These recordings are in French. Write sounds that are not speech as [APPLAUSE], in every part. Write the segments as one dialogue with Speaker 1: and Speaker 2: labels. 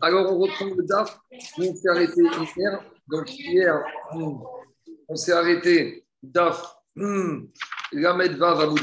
Speaker 1: Alors, on reprend le DAF on s'est arrêté hier. Donc, hier, on s'est arrêté DAF Lamed Vav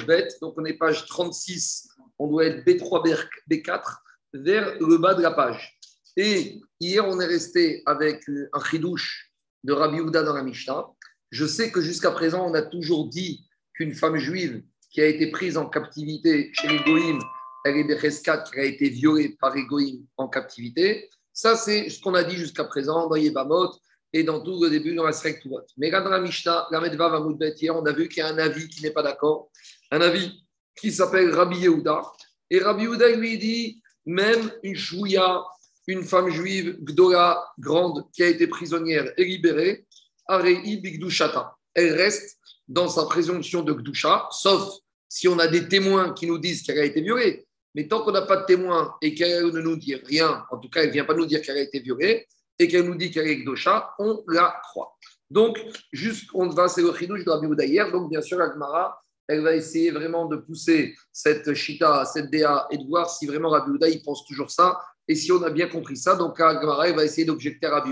Speaker 1: Donc, on est page 36. On doit être B3, B4 vers le bas de la page. Et hier, on est resté avec un chidouche de Rabbi Houda dans la Mishnah. Je sais que jusqu'à présent, on a toujours dit qu'une femme juive qui a été prise en captivité chez les Goïms, elle est qui a été violée par les Goïms en captivité. Ça, c'est ce qu'on a dit jusqu'à présent dans Yébamot et dans tout le début dans la Srek Mais là, dans la Mishnah, la Medva Vamoudbet, hier, on a vu qu'il y a un avis qui n'est pas d'accord. Un avis qui s'appelle Rabbi Yehuda. Et Rabbi Yehuda lui dit même une chouïa, une femme juive, Gdora, grande, qui a été prisonnière et libérée, Arei Bigdushata. Elle reste dans sa présomption de Gdusha, sauf si on a des témoins qui nous disent qu'elle a été violée. Mais tant qu'on n'a pas de témoins et qu'elle ne nous dit rien, en tout cas, elle ne vient pas nous dire qu'elle a été violée, et qu'elle nous dit qu'elle est Gdusha, on la croit. Donc, juste, on va, c'est le chidouche de Rabbi hier. Donc, bien sûr, Agmara, elle va essayer vraiment de pousser cette Shita, cette DA, et de voir si vraiment Rabbi Houda, il pense toujours ça, et si on a bien compris ça. Donc, Agmara, elle va essayer d'objecter à Rabbi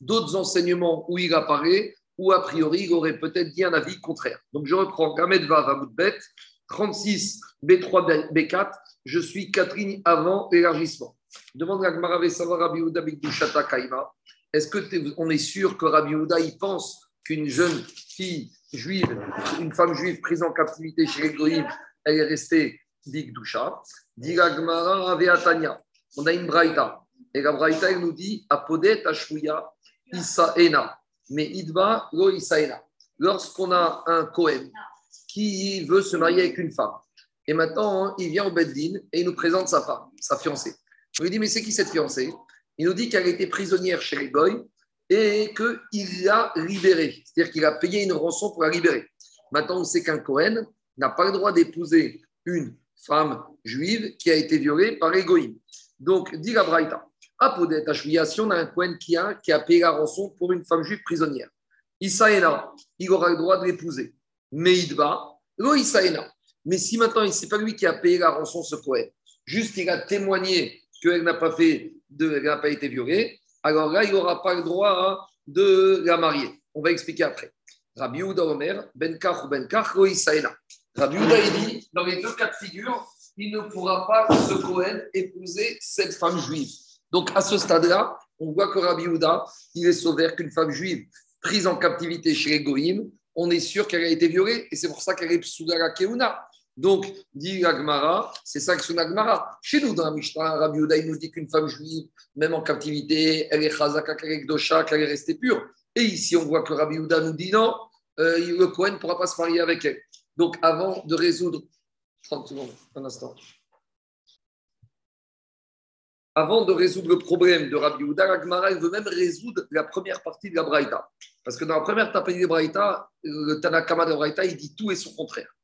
Speaker 1: d'autres enseignements où il apparaît, ou a priori, il aurait peut-être dit un avis contraire. Donc, je reprends Gamed Vav Bet, 36, B3, B4, je suis Catherine avant l'élargissement. Demande à Gmara savoir Rabbi Houda Bigdushata Kaima. Est-ce qu'on est sûr que Rabbi Houda, il pense qu'une jeune fille juive, une femme juive prise en captivité chez les Goïm, elle est restée Bigdusha Diga Gmara Veatania. On a une braïta. Et la braïta, elle nous dit Apodet Ashouya Isaena. Mais Idba Lo Isaena. Lorsqu'on a un Kohen qui veut se marier avec une femme, et maintenant il vient au Beddin et il nous présente sa femme, sa fiancée. On lui dit, mais c'est qui cette fiancée? Il nous dit qu'elle était prisonnière chez les Goy et qu'il l'a libérée. C'est-à-dire qu'il a payé une rançon pour la libérer. Maintenant, on sait qu'un Cohen n'a pas le droit d'épouser une femme juive qui a été violée par les Donc, dit la Braïta, si on a un Cohen qui a, qui a payé la rançon pour une femme juive prisonnière, Isaïna, il aura le droit de l'épouser. Meidba, lo Isaïna. Mais si maintenant, ce n'est pas lui qui a payé la rançon, ce Cohen, juste il a témoigné qu'elle n'a pas fait pas été violée, alors là, il n'aura pas le droit de la marier. On va expliquer après. Rabbi Ouda Omer, Ben Kach ou Ben Kach, Rabbi Ouda, il dit, dans les deux cas de figure, il ne pourra pas, ce Cohen, épouser cette femme juive. Donc, à ce stade-là, on voit que Rabbi Ouda, il est sauvé qu'une femme juive prise en captivité chez les on est sûr qu'elle a été violée, et c'est pour ça qu'elle est Psoudara Keuna. Donc, dit Agmara, c'est ça que c'est Agmara. Chez nous, dans la Mishnah, Rabbi Uda, il nous dit qu'une femme juive, même en captivité, elle est chazaka, qu'elle est dosha, qu'elle est restée pure. Et ici, on voit que Rabbi Uda nous dit non, euh, le Cohen ne pourra pas se marier avec elle. Donc, avant de résoudre. 30 secondes, un instant. Avant de résoudre le problème de Rabbi Uda, Agmara, il veut même résoudre la première partie de la Braïta. Parce que dans la première partie de Braïta, le Tanakama de Braïta, il dit tout et son contraire.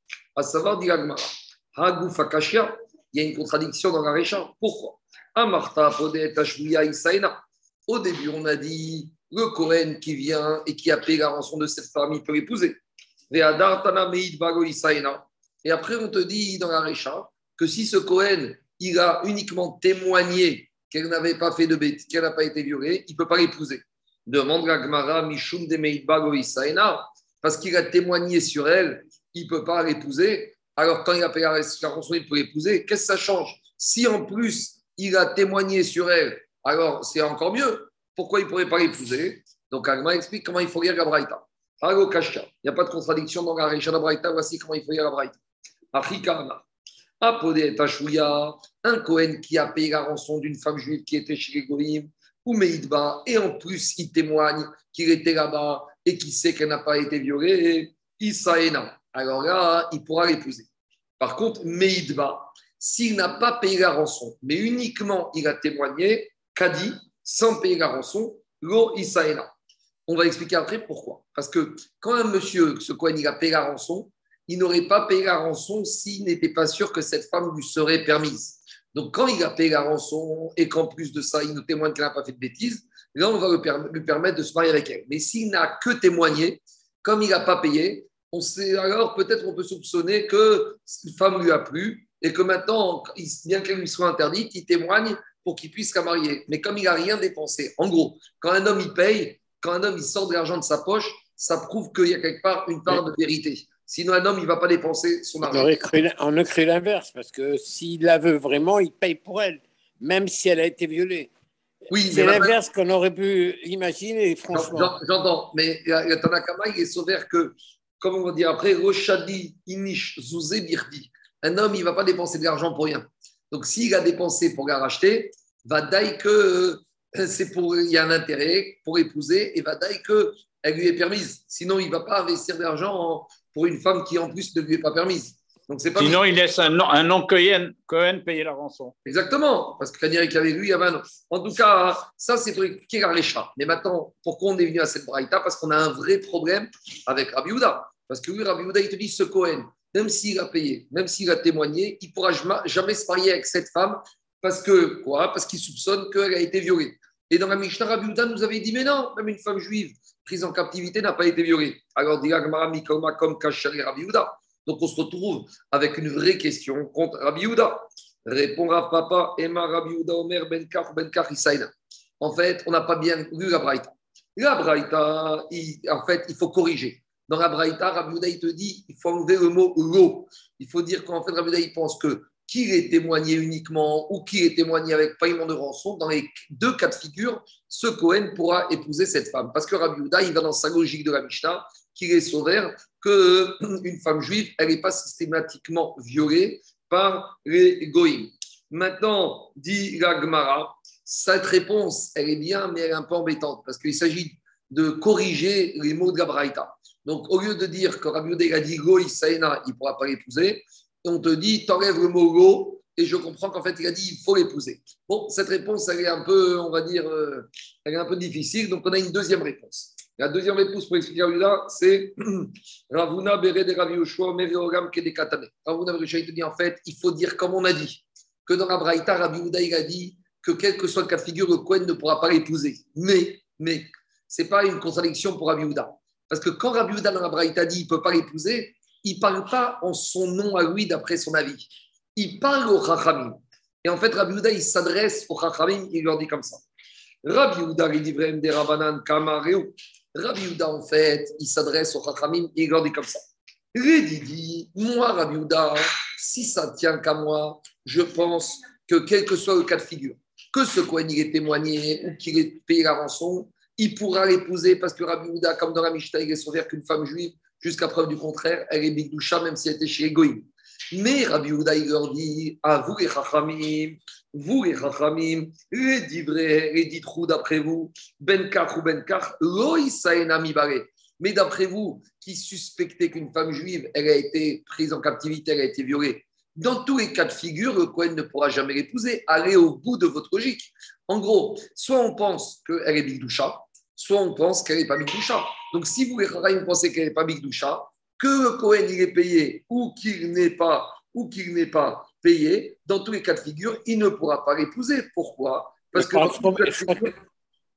Speaker 1: À savoir, dit Agmara, il y a une contradiction dans la Récha. Pourquoi? Au début, on a dit le Kohen qui vient et qui a payé la rançon de cette femme, il peut l'épouser. Et après, on te dit dans la Récha que si ce Kohen, il a uniquement témoigné qu'elle n'avait pas fait de bêtises, qu'elle n'a pas été violée, il ne peut pas l'épouser. Demande la Gemara, Mishum de Meidbago parce qu'il a témoigné sur elle il ne peut pas l'épouser. Alors, quand il a payé la rançon, il peut l'épouser. Qu'est-ce que ça change? Si en plus, il a témoigné sur elle, alors c'est encore mieux. Pourquoi il ne pourrait pas l'épouser? Donc, Agma explique comment il faut lire la Braïta. Il n'y a pas de contradiction dans la de Braïta. Voici comment il faut lire la Braïta. Achikana. Apodé un Cohen qui a payé la rançon d'une femme juive qui était chez les ou Meidba, et en plus il témoigne qu'il était là-bas et qu'il sait qu'elle n'a pas été violée, Isaïna alors là, il pourra l'épouser. Par contre, Meidba, s'il n'a pas payé la rançon, mais uniquement il a témoigné, Kadi, sans payer la rançon, Lo Isaïna. On va expliquer après pourquoi. Parce que quand un monsieur, ce Cohen, il a payé la rançon, il n'aurait pas payé la rançon s'il n'était pas sûr que cette femme lui serait permise. Donc, quand il a payé la rançon et qu'en plus de ça, il nous témoigne qu'elle n'a pas fait de bêtises, là, on va lui permettre de se marier avec elle. Mais s'il n'a que témoigné, comme il n'a pas payé, on sait alors peut-être on peut soupçonner que cette femme lui a plu et que maintenant, bien qu'elle lui soit interdite, il témoigne pour qu'il puisse la marier. Mais comme il n'a rien dépensé, en gros, quand un homme il paye, quand un homme il sort de l'argent de sa poche, ça prouve qu'il y a quelque part une part de vérité. Sinon, un homme, il ne va pas dépenser son argent.
Speaker 2: On aurait cru l'inverse, parce que s'il la veut vraiment, il paye pour elle, même si elle a été violée. Oui, c'est l'inverse qu'on aurait pu imaginer, franchement.
Speaker 1: J'entends, mais le Tanakama, il est sauvé que, comme on va dire après, Roshadi, Inish, Zouzé, Birdi. Un homme, il ne va pas dépenser de l'argent pour rien. Donc, s'il a dépensé pour la racheter, va dire que euh, c'est pour, il y a un intérêt pour épouser et va dire que elle lui est permise. Sinon, il ne va pas investir de l'argent pour une femme qui, en plus, ne lui est pas permise.
Speaker 3: Donc, pas Sinon, il laisse un un nom Cohen, Cohen payer la rançon.
Speaker 1: Exactement, parce que qu'il avait lui, il y avait un. En tout cas, ça, c'est pour expliquer la récha. Mais maintenant, pourquoi on est venu à cette braïta? Parce qu'on a un vrai problème avec Rabbi Houda. Parce que lui, Rabbi Houda, il te dit, ce Cohen, même s'il a payé, même s'il a témoigné, il ne pourra jamais se marier avec cette femme parce que quoi? Parce qu'il soupçonne qu'elle a été violée. Et dans la Mishnah, Rabbi Houda nous avait dit, mais non, même une femme juive prise en captivité n'a pas été violée. Alors, dit Mikoma comme Kachari Rabbi. Donc, on se retrouve avec une vraie question contre Rabbi Houda. Répond Rav Papa, Emma Rabbi Houda Omer Ben Kar Ben Kar En fait, on n'a pas bien lu la Braïta. La Braïta, en fait, il faut corriger. Dans la Braïta, Rabbi te dit, il faut enlever le mot lo. Il faut dire qu'en fait, Rabbi il pense que qu'il est témoigné uniquement ou qu'il est témoigné avec paiement de rançon, dans les deux cas de figure, ce Cohen pourra épouser cette femme. Parce que Rabbi Houda, il va dans sa logique de la Mishnah, qu'il est sauveur, qu'une femme juive, elle n'est pas systématiquement violée par les goïms. Maintenant, dit la Gemara, cette réponse, elle est bien, mais elle est un peu embêtante, parce qu'il s'agit de corriger les mots de la Braïta. Donc, au lieu de dire que Rabbi Houda a dit Goï, Saïna, il ne pourra pas l'épouser, on te dit, t'enlèves le mot go, et je comprends qu'en fait, il a dit, il faut l'épouser. Bon, cette réponse, elle est un peu, on va dire, euh, elle est un peu difficile, donc on a une deuxième réponse. La deuxième réponse pour expliquer là, c'est [CLEARS THROAT] Ravuna Bere de Ravi Yoshua, Kedekatane. Ravuna Bere il te dit, en fait, il faut dire comme on a dit, que dans la Braïta, Rabbi Houda, il a dit que quel que soit le cas de figure, le Kohen ne pourra pas l'épouser. Mais, mais, ce n'est pas une contradiction pour Rabbi Houda. Parce que quand Rabbi Houda dans la Braïta dit qu'il ne peut pas l'épouser, il ne parle pas en son nom à lui d'après son avis. Il parle au Chachamim. Et en fait, Rabbi Houda, il s'adresse au Chachamim, il leur dit comme ça. Rabbi il dit vraiment des Rabanan Kamareu. Rabbi Houda, en fait, il s'adresse au Chachamim, il leur dit comme ça. dit, moi, Rabbi Houda, si ça tient qu'à moi, je pense que quel que soit le cas de figure, que ce Kohen il est témoigné ou qu'il ait payé la rançon, il pourra l'épouser parce que Rabbi Houda, comme dans la Mishnah, il est sauvé qu'une femme juive Jusqu'à preuve du contraire, elle est Bigdoucha, même si elle était chez Egoïm. Mais Rabbi Houda, il leur dit à vous les Chachamim, vous les Chachamim, les divrés, les ditrou d'après vous, Benkar ou Benkar, loïsaena mibare. Mais d'après vous, qui suspectez qu'une femme juive, elle a été prise en captivité, elle a été violée, dans tous les cas de figure, le Cohen ne pourra jamais l'épouser. Allez au bout de votre logique. En gros, soit on pense qu'elle est Bigdoucha, soit on pense qu'elle n'est pas Bigdoucha. Donc, si vous, les pensez qu'elle n'est pas Bigdoucha, que le Cohen il est payé ou qu'il n'est pas, ou qu'il n'est pas payé, dans tous les cas de figure, il ne pourra pas l'épouser. Pourquoi? Parce que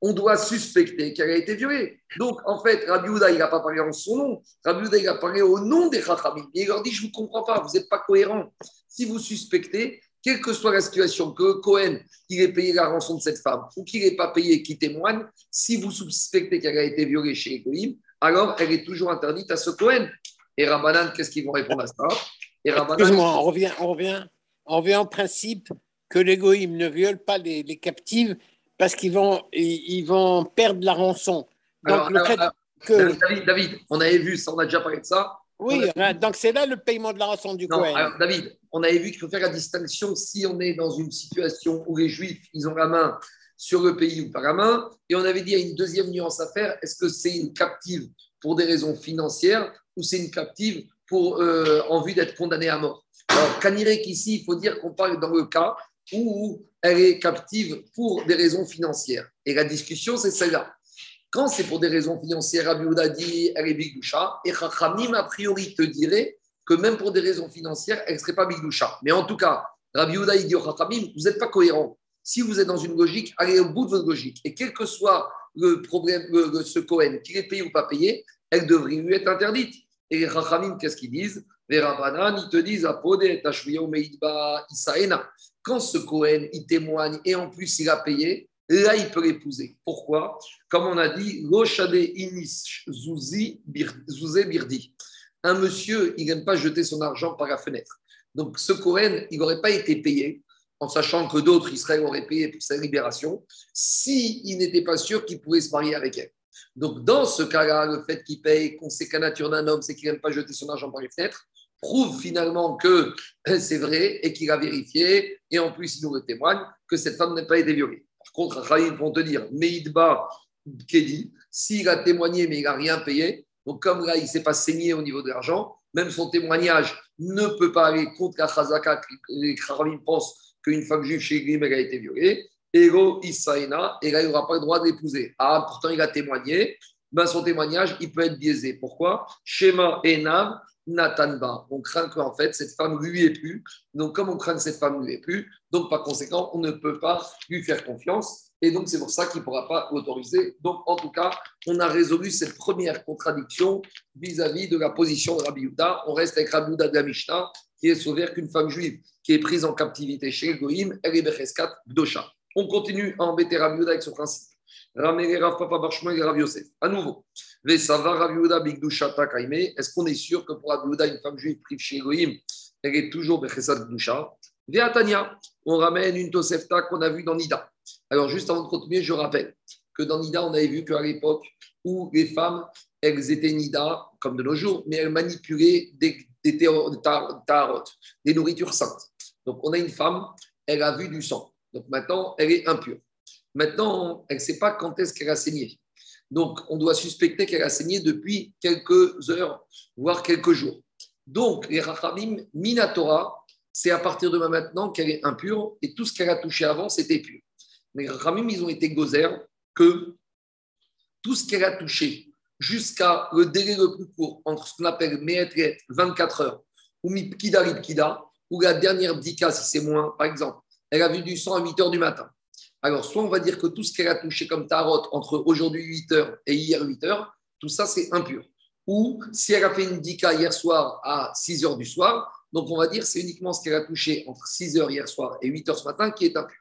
Speaker 1: on doit suspecter qu'elle a été violée. Donc, en fait, Rabbi Houda, il n'a pas parlé en son nom. Rabbi Houda, il a parlé au nom des Chachamim. Il leur dit, je ne vous comprends pas, vous n'êtes pas cohérent. Si vous suspectez, quelle que soit la situation, que Cohen il ait payé la rançon de cette femme ou qu'il n'ait pas payé, qui témoigne, si vous suspectez qu'elle a été violée chez Elohim, alors elle est toujours interdite à ce Cohen. Et Rabbanan, qu'est-ce qu'ils vont répondre à ça?
Speaker 2: Excuse-moi, on revient, on, revient, on revient au principe que l'égoïme ne viole pas les, captives parce qu'ils vont, ils, vont perdre la rançon.
Speaker 1: Donc, le fait que... David, David, on avait vu ça, on a déjà parlé de ça.
Speaker 2: Oui, donc c'est là le paiement de la rançon du non,
Speaker 1: David, on avait vu qu'il faut faire la distinction si on est dans une situation où les Juifs, ils ont la main sur le pays ou pas la main. Et on avait dit, il y a une deuxième nuance à faire. Est-ce que c'est une captive pour des raisons financières ou c'est une captive pour, euh, en vue d'être condamnée à mort? Alors, Kanirek, ici, il faut dire qu'on parle dans le cas où elle est captive pour des raisons financières. Et la discussion, c'est celle-là. Quand c'est pour des raisons financières, Rabbi Houda dit elle est Bigdoucha, et Chachamim, a priori, te dirait que même pour des raisons financières, elle ne serait pas Bigdoucha. Mais en tout cas, Rabbi Houda, il dit Chachamim, vous n'êtes pas cohérent. Si vous êtes dans une logique, allez au bout de votre logique. Et quel que soit le problème, de ce Cohen, qu'il est payé ou pas payé, elle devrait lui être interdite. Et les Chachamim, qu'est-ce qu'ils disent? Verabanan, ils te disent Quand ce Cohen, il témoigne et en plus il a payé, là il peut l'épouser. Pourquoi? Comme on a dit. Un monsieur, il n'aime pas jeter son argent par la fenêtre. Donc ce Cohen, il n'aurait pas été payé en sachant que d'autres Israël auraient payé pour sa libération, s'il n'était pas sûr qu'il pouvait se marier avec elle. Donc, dans ce cas-là, le fait qu'il paye, qu'on sait qu'à nature d'un homme, c'est qu'il n'aime pas jeter son argent par les fenêtres, prouve finalement que [LAUGHS] c'est vrai et qu'il a vérifié, et en plus, il nous le témoigne, que cette femme n'a pas été violée. Contre, Khaïm vont te dire, Meidba Kedi, s'il a témoigné mais il n'a rien payé, donc comme là, il ne s'est pas saigné au niveau de l'argent, même son témoignage ne peut pas aller contre la Chazaka, les Khaïm pensent qu'une femme juive chez Grim, a été violée. Ego Isaïna, et il n'aura pas le droit de l'épouser. Ah, pourtant, il a témoigné. Ben, son témoignage, il peut être biaisé. Pourquoi? Shema Enav Natanba. On craint qu'en fait, cette femme lui est plus. Donc, comme on craint que cette femme lui est plus, donc par conséquent, on ne peut pas lui faire confiance. Et donc, c'est pour ça qu'il ne pourra pas l'autoriser. Donc, en tout cas, on a résolu cette première contradiction vis-à-vis de la position de Rabbi Yuda. On reste avec Rabbi Yuda de la Mishnah, qui est sauvé qu'une femme juive qui est prise en captivité chez Goïm, elle est. On continue à embêter Rabbi Yuda avec ce principe. Ramele Rav Papa Barshma et Rav. À nouveau, Bigdusha Kaime. Est-ce qu'on est sûr que pour Rabbi Yuda, une femme juive prise chez Goïm, elle est toujours Becheskat Bdosha Tania, on ramène une Tosefta qu'on a vue dans Nida. Alors, juste avant de continuer, je rappelle que dans Nida, on avait vu qu'à l'époque où les femmes, elles étaient Nida, comme de nos jours, mais elles manipulaient des, des des nourritures saintes. Donc, on a une femme, elle a vu du sang. Donc, maintenant, elle est impure. Maintenant, elle ne sait pas quand est-ce qu'elle a saigné. Donc, on doit suspecter qu'elle a saigné depuis quelques heures, voire quelques jours. Donc, les Rachamim, Minatora, c'est à partir de maintenant qu'elle est impure et tout ce qu'elle a touché avant, c'était pur. Les Rachamim, ils ont été gozer que tout ce qu'elle a touché jusqu'à le délai le plus court entre ce qu'on appelle Meetret, 24 heures, ou Mipkida Ripkida, ou la dernière Bdika, si c'est moins, par exemple, elle a vu du sang à 8 heures du matin. Alors, soit on va dire que tout ce qu'elle a touché comme tarot entre aujourd'hui 8 heures et hier 8 heures, tout ça c'est impur. Ou si elle a fait une Dika hier soir à 6 heures du soir, donc on va dire c'est uniquement ce qu'elle a touché entre 6 heures hier soir et 8 heures ce matin qui est impur.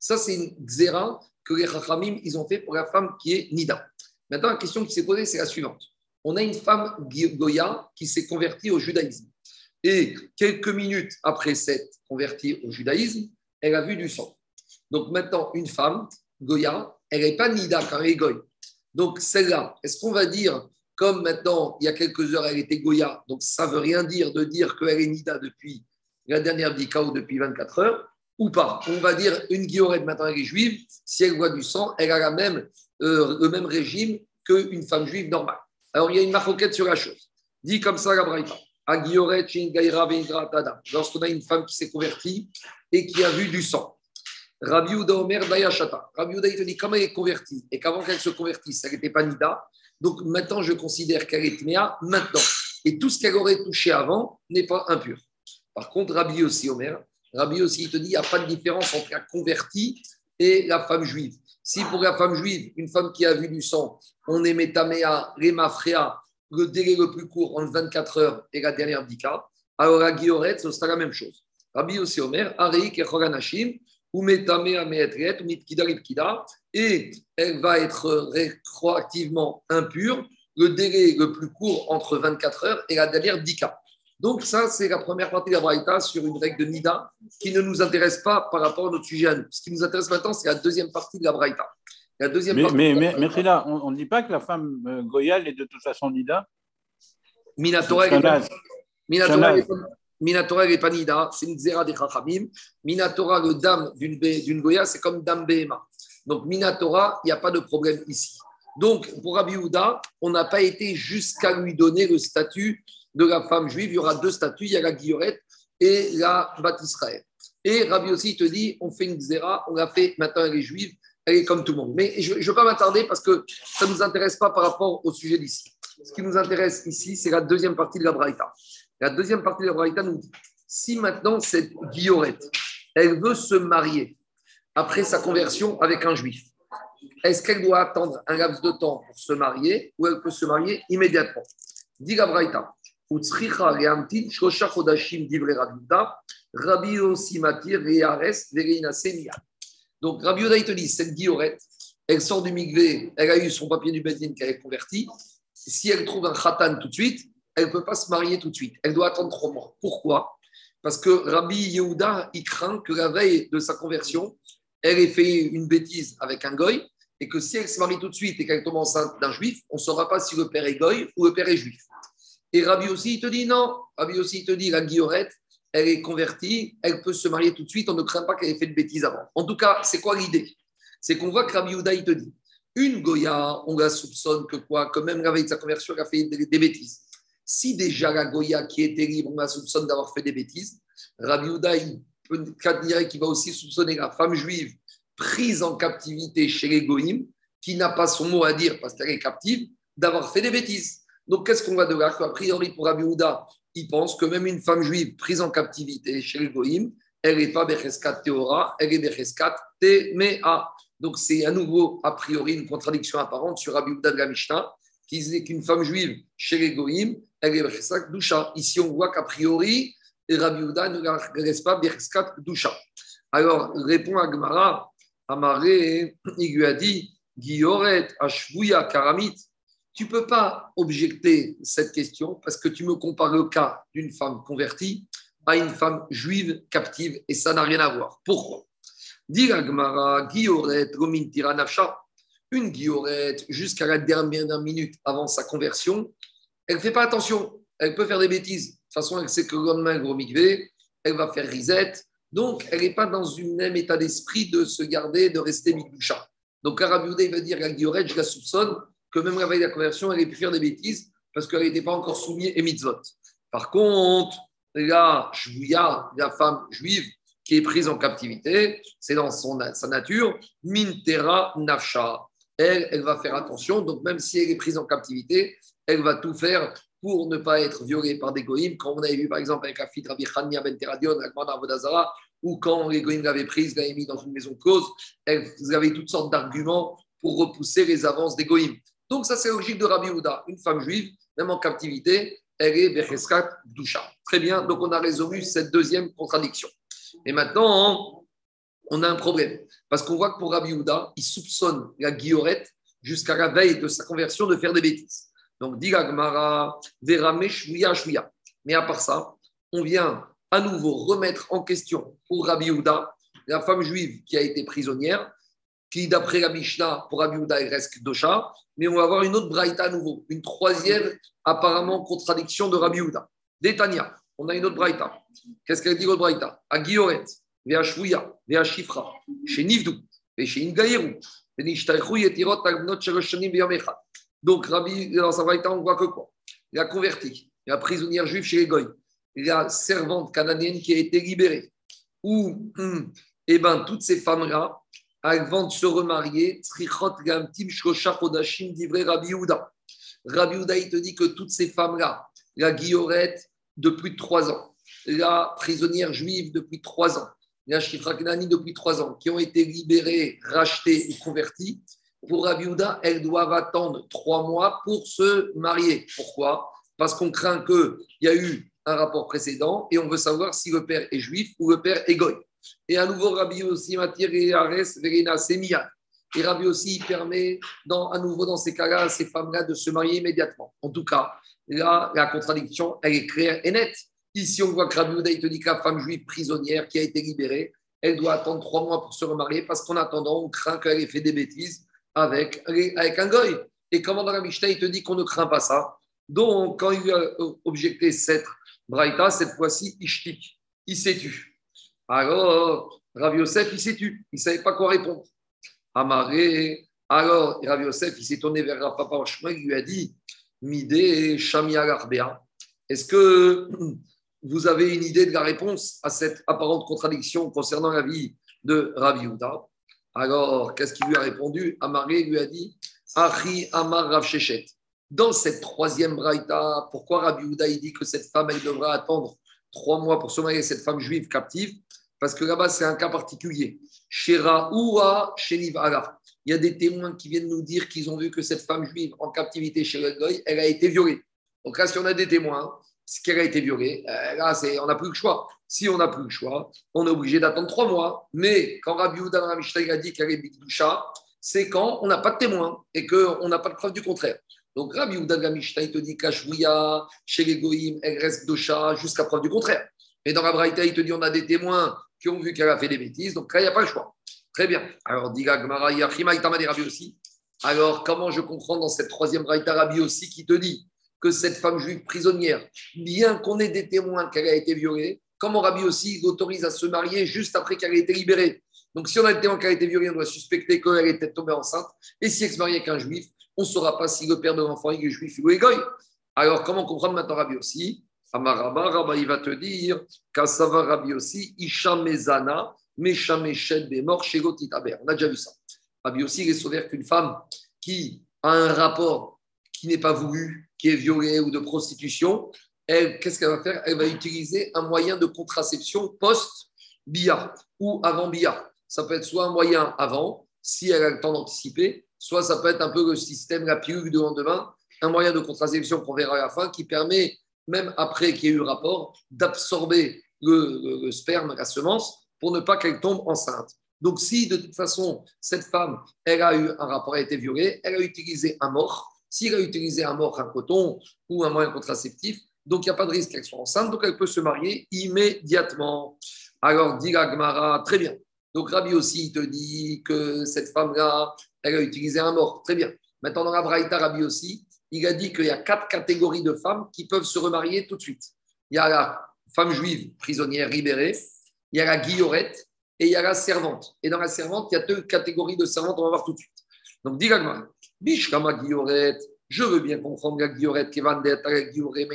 Speaker 1: Ça, c'est une xéra que les Chachamim, ils ont fait pour la femme qui est Nida. Maintenant, la question qui s'est posée, c'est la suivante. On a une femme Goya qui s'est convertie au judaïsme. Et quelques minutes après s'être convertie au judaïsme, elle a vu du sang. Donc maintenant, une femme, Goya, elle n'est pas Nida quand elle est Goy. Donc celle-là, est-ce qu'on va dire, comme maintenant, il y a quelques heures, elle était Goya, donc ça ne veut rien dire de dire qu'elle est Nida depuis la dernière Bika ou depuis 24 heures, ou pas? On va dire une guillorette maintenant, elle est juive, si elle voit du sang, elle a même euh, le même régime qu'une femme juive normale. Alors, il y a une maroquette sur la chose. Dit comme ça la Braïta. Lorsqu'on a une femme qui s'est convertie et qui a vu du sang. Rabbi Omer Dayashata. Rabbi il te dit, comme elle est convertie? Et qu'avant qu'elle se convertisse, elle n'était pas Nida, donc maintenant je considère qu'elle est Tméa maintenant. Et tout ce qu'elle aurait touché avant n'est pas impur. Par contre, Rabbi aussi, Omer, Rabbi aussi, il te dit, il n'y a pas de différence entre la convertie et la femme juive. Si pour la femme juive, une femme qui a vu du sang, on est métaméa, rémafréa, le délai le plus court entre 24 heures et la dernière dika, alors la guillorette, ce sera la même chose. Rabbi aussi Omer, Areik et Choranashim, et elle va être rétroactivement impure le délai le plus court entre 24 heures et la dernière dika. Donc, ça, c'est la première partie de la Braïta sur une règle de Nida qui ne nous intéresse pas par rapport à notre sujet à nous. Ce qui nous intéresse maintenant, c'est la deuxième partie de la Braïta.
Speaker 3: La deuxième mais, partie mais, mais, mais là, on ne dit pas que la femme euh, Goyal est de toute façon Nida?
Speaker 1: Minatora, Minatora n'est pas Nida, c'est une Zera des Chachamim. Minatora, le dame d'une Goya, c'est comme dame Behema. Donc, Minatora, il n'y a pas de problème ici. Donc, pour Rabbi on n'a pas été jusqu'à lui donner le statut de la femme juive, il y aura deux statues, il y a la guillorette et la bat Israël. Et Rabbi aussi te dit, on fait une zéra, on l'a fait, maintenant elle est juive, elle est comme tout le monde. Mais je ne veux pas m'attarder parce que ça ne nous intéresse pas par rapport au sujet d'ici. Ce qui nous intéresse ici, c'est la deuxième partie de la Braïta. La deuxième partie de la Braïta nous dit, si maintenant cette guillorette, elle veut se marier après sa conversion avec un juif, est-ce qu'elle doit attendre un laps de temps pour se marier ou elle peut se marier immédiatement? Dit la Braïta, Donc Rabbi te dit, cette guillorette, elle sort du migvé, elle a eu son papier du Bedin qu'elle est converti. Si elle trouve un khatan tout de suite, elle ne peut pas se marier tout de suite. Elle doit attendre trois mois. Pourquoi? Parce que Rabbi Yehuda, il craint que la veille de sa conversion, elle ait fait une bêtise avec un goy et que si elle se marie tout de suite et qu'elle tombe enceinte d'un juif, on ne saura pas si le père est goy ou le père est juif. Et Rabbi aussi, il te dit non. Rabbi aussi, il te dit la guillorette, elle est convertie, elle peut se marier tout de suite, on ne craint pas qu'elle ait fait de bêtises avant. En tout cas, c'est quoi l'idée? C'est qu'on voit que Rabbi Yehuda, il te dit une Goya, on la soupçonne que quoi? Que même la veille de sa conversion, elle a fait des, bêtises. Si déjà la Goya qui était libre, on la soupçonne d'avoir fait des bêtises, Rabbi Yehuda, il peut qu'il va aussi soupçonner la femme juive prise en captivité chez les Goïm, qui n'a pas son mot à dire parce qu'elle est captive, d'avoir fait des bêtises. Donc, qu'est-ce qu'on va de là A priori, pour Rabbi Houda, il pense que même une femme juive prise en captivité chez les Goïm, elle n'est pas Becheskat Théora, elle est Becheskat Temea. Donc, c'est à nouveau, a priori, une contradiction apparente sur Rabbi Houda de la Mishnah, qui disait qu'une femme juive chez les Goïm, elle est Becheskat Doucha. Ici, on voit qu'a priori, Rabbi Houda ne la laisse pas Becheskat Doucha. Alors, répond à Gemara, Amaré, il lui a dit Ashvouya, Karamit, tu ne peux pas objecter cette question parce que tu me compares le cas d'une femme convertie à une femme juive captive et ça n'a rien à voir. Pourquoi? Dit Gemara, Guilloret, Nafsha, une Guilloret, jusqu'à la dernière minute avant sa conversion, elle ne fait pas attention, elle peut faire des bêtises. De toute façon, elle sait que le lendemain, gros elle va faire risette, donc, elle n'est pas dans un même état d'esprit de se garder, de rester Mikdusha. Donc, Arabiouda, va dire à Guilloret, je la soupçonne que même la veille de la conversion, elle ait pu faire des bêtises parce qu'elle n'était pas encore soumise et mitzvot. Par contre, la Shvouya, la femme juive qui est prise en captivité, c'est dans son, sa nature, Mintera Nafsha. Elle, elle va faire attention, donc même si elle est prise en captivité, elle va tout faire pour ne pas être violée par des goïms, comme on avait vu par exemple avec la fille de Rabbi Chania Ben Teradion, ou quand les goïms l'avaient prise, l'avaient mis dans une maison close, elles avaient toutes sortes d'arguments pour repousser les avances des goïms. Donc ça c'est logique de Rabbi Houda. Une femme juive, même en captivité, elle est Becheskat Dusha. Très bien, donc on a résolu cette deuxième contradiction. Et maintenant, on a un problème. Parce qu'on voit que pour Rabbi Houda, il soupçonne la guillorette jusqu'à la veille de sa conversion de faire des bêtises. Donc, dit Gmara, Mais à part ça, on vient à nouveau remettre en question pour Rabbi Houda, la femme juive qui a été prisonnière, qui d'après la Mishnah, pour Rabbi Houda, il reste Dosha, mais on va avoir une autre braïta à nouveau, une troisième apparemment contradiction de Rabbi Houda. Détania, on a une autre braïta. Qu'est-ce qu'elle dit l'autre braïta? À Guilloret, Vea Shvouya, Vea Shifra, chez Nivdou, et chez Ingaïrou, donc, Rabbi, dans sa braïta, on voit que quoi? Il a converti, la prisonnière juive chez les Goy la servante canadienne qui a été libérée, ou hum, eh ben, toutes ces femmes-là, avant de se remarier, Rabbi Houda. Rabbi Houda, il te dit que toutes ces femmes-là, la guillorette de plus de trois ans, la prisonnière juive depuis trois ans, la Shifra depuis trois ans, qui ont été libérées, rachetées ou converties, pour Rabbi Houda, elles doivent attendre trois mois pour se marier. Pourquoi? Parce qu'on craint qu'il y a eu un rapport précédent et on veut savoir si le père est juif ou le père est goy. Et à nouveau, Rabbi aussi, et Ares, Verena, Semiyad. Et Rabbi aussi permet, à nouveau dans ces cas-là, à ces femmes-là de se marier immédiatement. En tout cas, là, la contradiction, elle est claire et nette. Ici, on voit que Rabbi Ouda, il te dit que la femme juive prisonnière qui a été libérée, elle doit attendre trois mois pour se remarier parce qu'en attendant, on craint qu'elle ait fait des bêtises avec, avec un goy. Et comment dans la Mishnah, il te dit qu'on ne craint pas ça? Donc, quand il a objecté cette Braïta, cette fois-ci, Ishtik, il s'est tu. Alors, Rav Yosef, il s'est tu. Il ne savait pas quoi répondre. Amaré. Alors, Rav Yosef, il s'est tourné vers Papa il lui a dit Midé, Shamia Garbea. Est-ce que vous avez une idée de la réponse à cette apparente contradiction concernant la vie de Rav Yehuda Alors, qu'est-ce qu'il lui a répondu? Amaré lui a dit Achi Amar Rav Shechet. Dans cette troisième braïta, pourquoi Rabbi Houda dit que cette femme, elle devra attendre trois mois pour se marier cette femme juive captive? Parce que là-bas, c'est un cas particulier. Chez Raoua, chez Il y a des témoins qui viennent nous dire qu'ils ont vu que cette femme juive en captivité chez le elle a été violée. Donc là, si on a des témoins, ce qu'elle a été violée, euh, là, on n'a plus le choix. Si on n'a plus le choix, on est obligé d'attendre trois mois. Mais quand Rabbi Oudan a dit qu'elle est Bikdusha, c'est quand on n'a pas de témoin et qu'on n'a pas de preuve du contraire. Donc Rabbi Oudan il te dit qu'Ashouya, chez les Goïm, elle reste jusqu'à preuve du contraire. Et dans la Braïta, il te dit on a des témoins qui ont vu qu'elle a fait des bêtises, donc là, il n'y a pas le choix. Très bien. Alors, dit Gmara, Yachima, Rabbi aussi. Alors, comment je comprends dans cette troisième Braïta Rabbi aussi qui te dit que cette femme juive prisonnière, bien qu'on ait des témoins qu'elle a été violée, comment Rabbi aussi l'autorise à se marier juste après qu'elle ait été libérée Donc, si on a des témoins qu'elle a été violée, on doit suspecter qu'elle était tombée enceinte. Et si elle se mariait avec un juif, on ne saura pas si le père de l'enfant est juif ou égoï. Alors, comment comprendre maintenant Rabbi aussi? Amaraba, Rabbi va te dire qu'Asava Rabbi aussi, Isha Mezana, Meshameshed Bemor, Shegotitaber. On a déjà vu ça. Rabbi aussi, il est sauvé qu'une femme qui a un rapport qui n'est pas voulu, qui est violé ou de prostitution, elle, qu'est-ce qu'elle va faire? Elle va utiliser un moyen de contraception post-BIA ou avant BIA. Ça peut être soit un moyen avant, si elle a le temps d'anticiper, soit ça peut être un peu le système, la pilule de lendemain, un moyen de contraception qu'on verra à la fin, qui permet, même après qu'il y ait eu le rapport, d'absorber le, sperme, la semence, pour ne pas qu'elle tombe enceinte. Donc, si de toute façon, cette femme, elle a eu un rapport, a été violée, elle a utilisé un mort, s'il a utilisé un mort, un coton ou un moyen contraceptif, donc il n'y a pas de risque qu'elle soit enceinte, donc elle peut se marier immédiatement. Alors, dit Gmara, très bien. Donc Rabbi aussi te dit que cette femme-là, elle a utilisé un mort. Très bien. Maintenant, dans la Braïta, Rabbi aussi, il a dit qu'il y a quatre catégories de femmes qui peuvent se remarier tout de suite. Il y a la femme juive prisonnière libérée, il y a la guillorette et il y a la servante. Et dans la servante, il y a deux catégories de servantes, on va voir tout de suite. Donc, dis Gagmara, Bishkama guillorette, je veux bien comprendre la guillorette qui va la guillorette,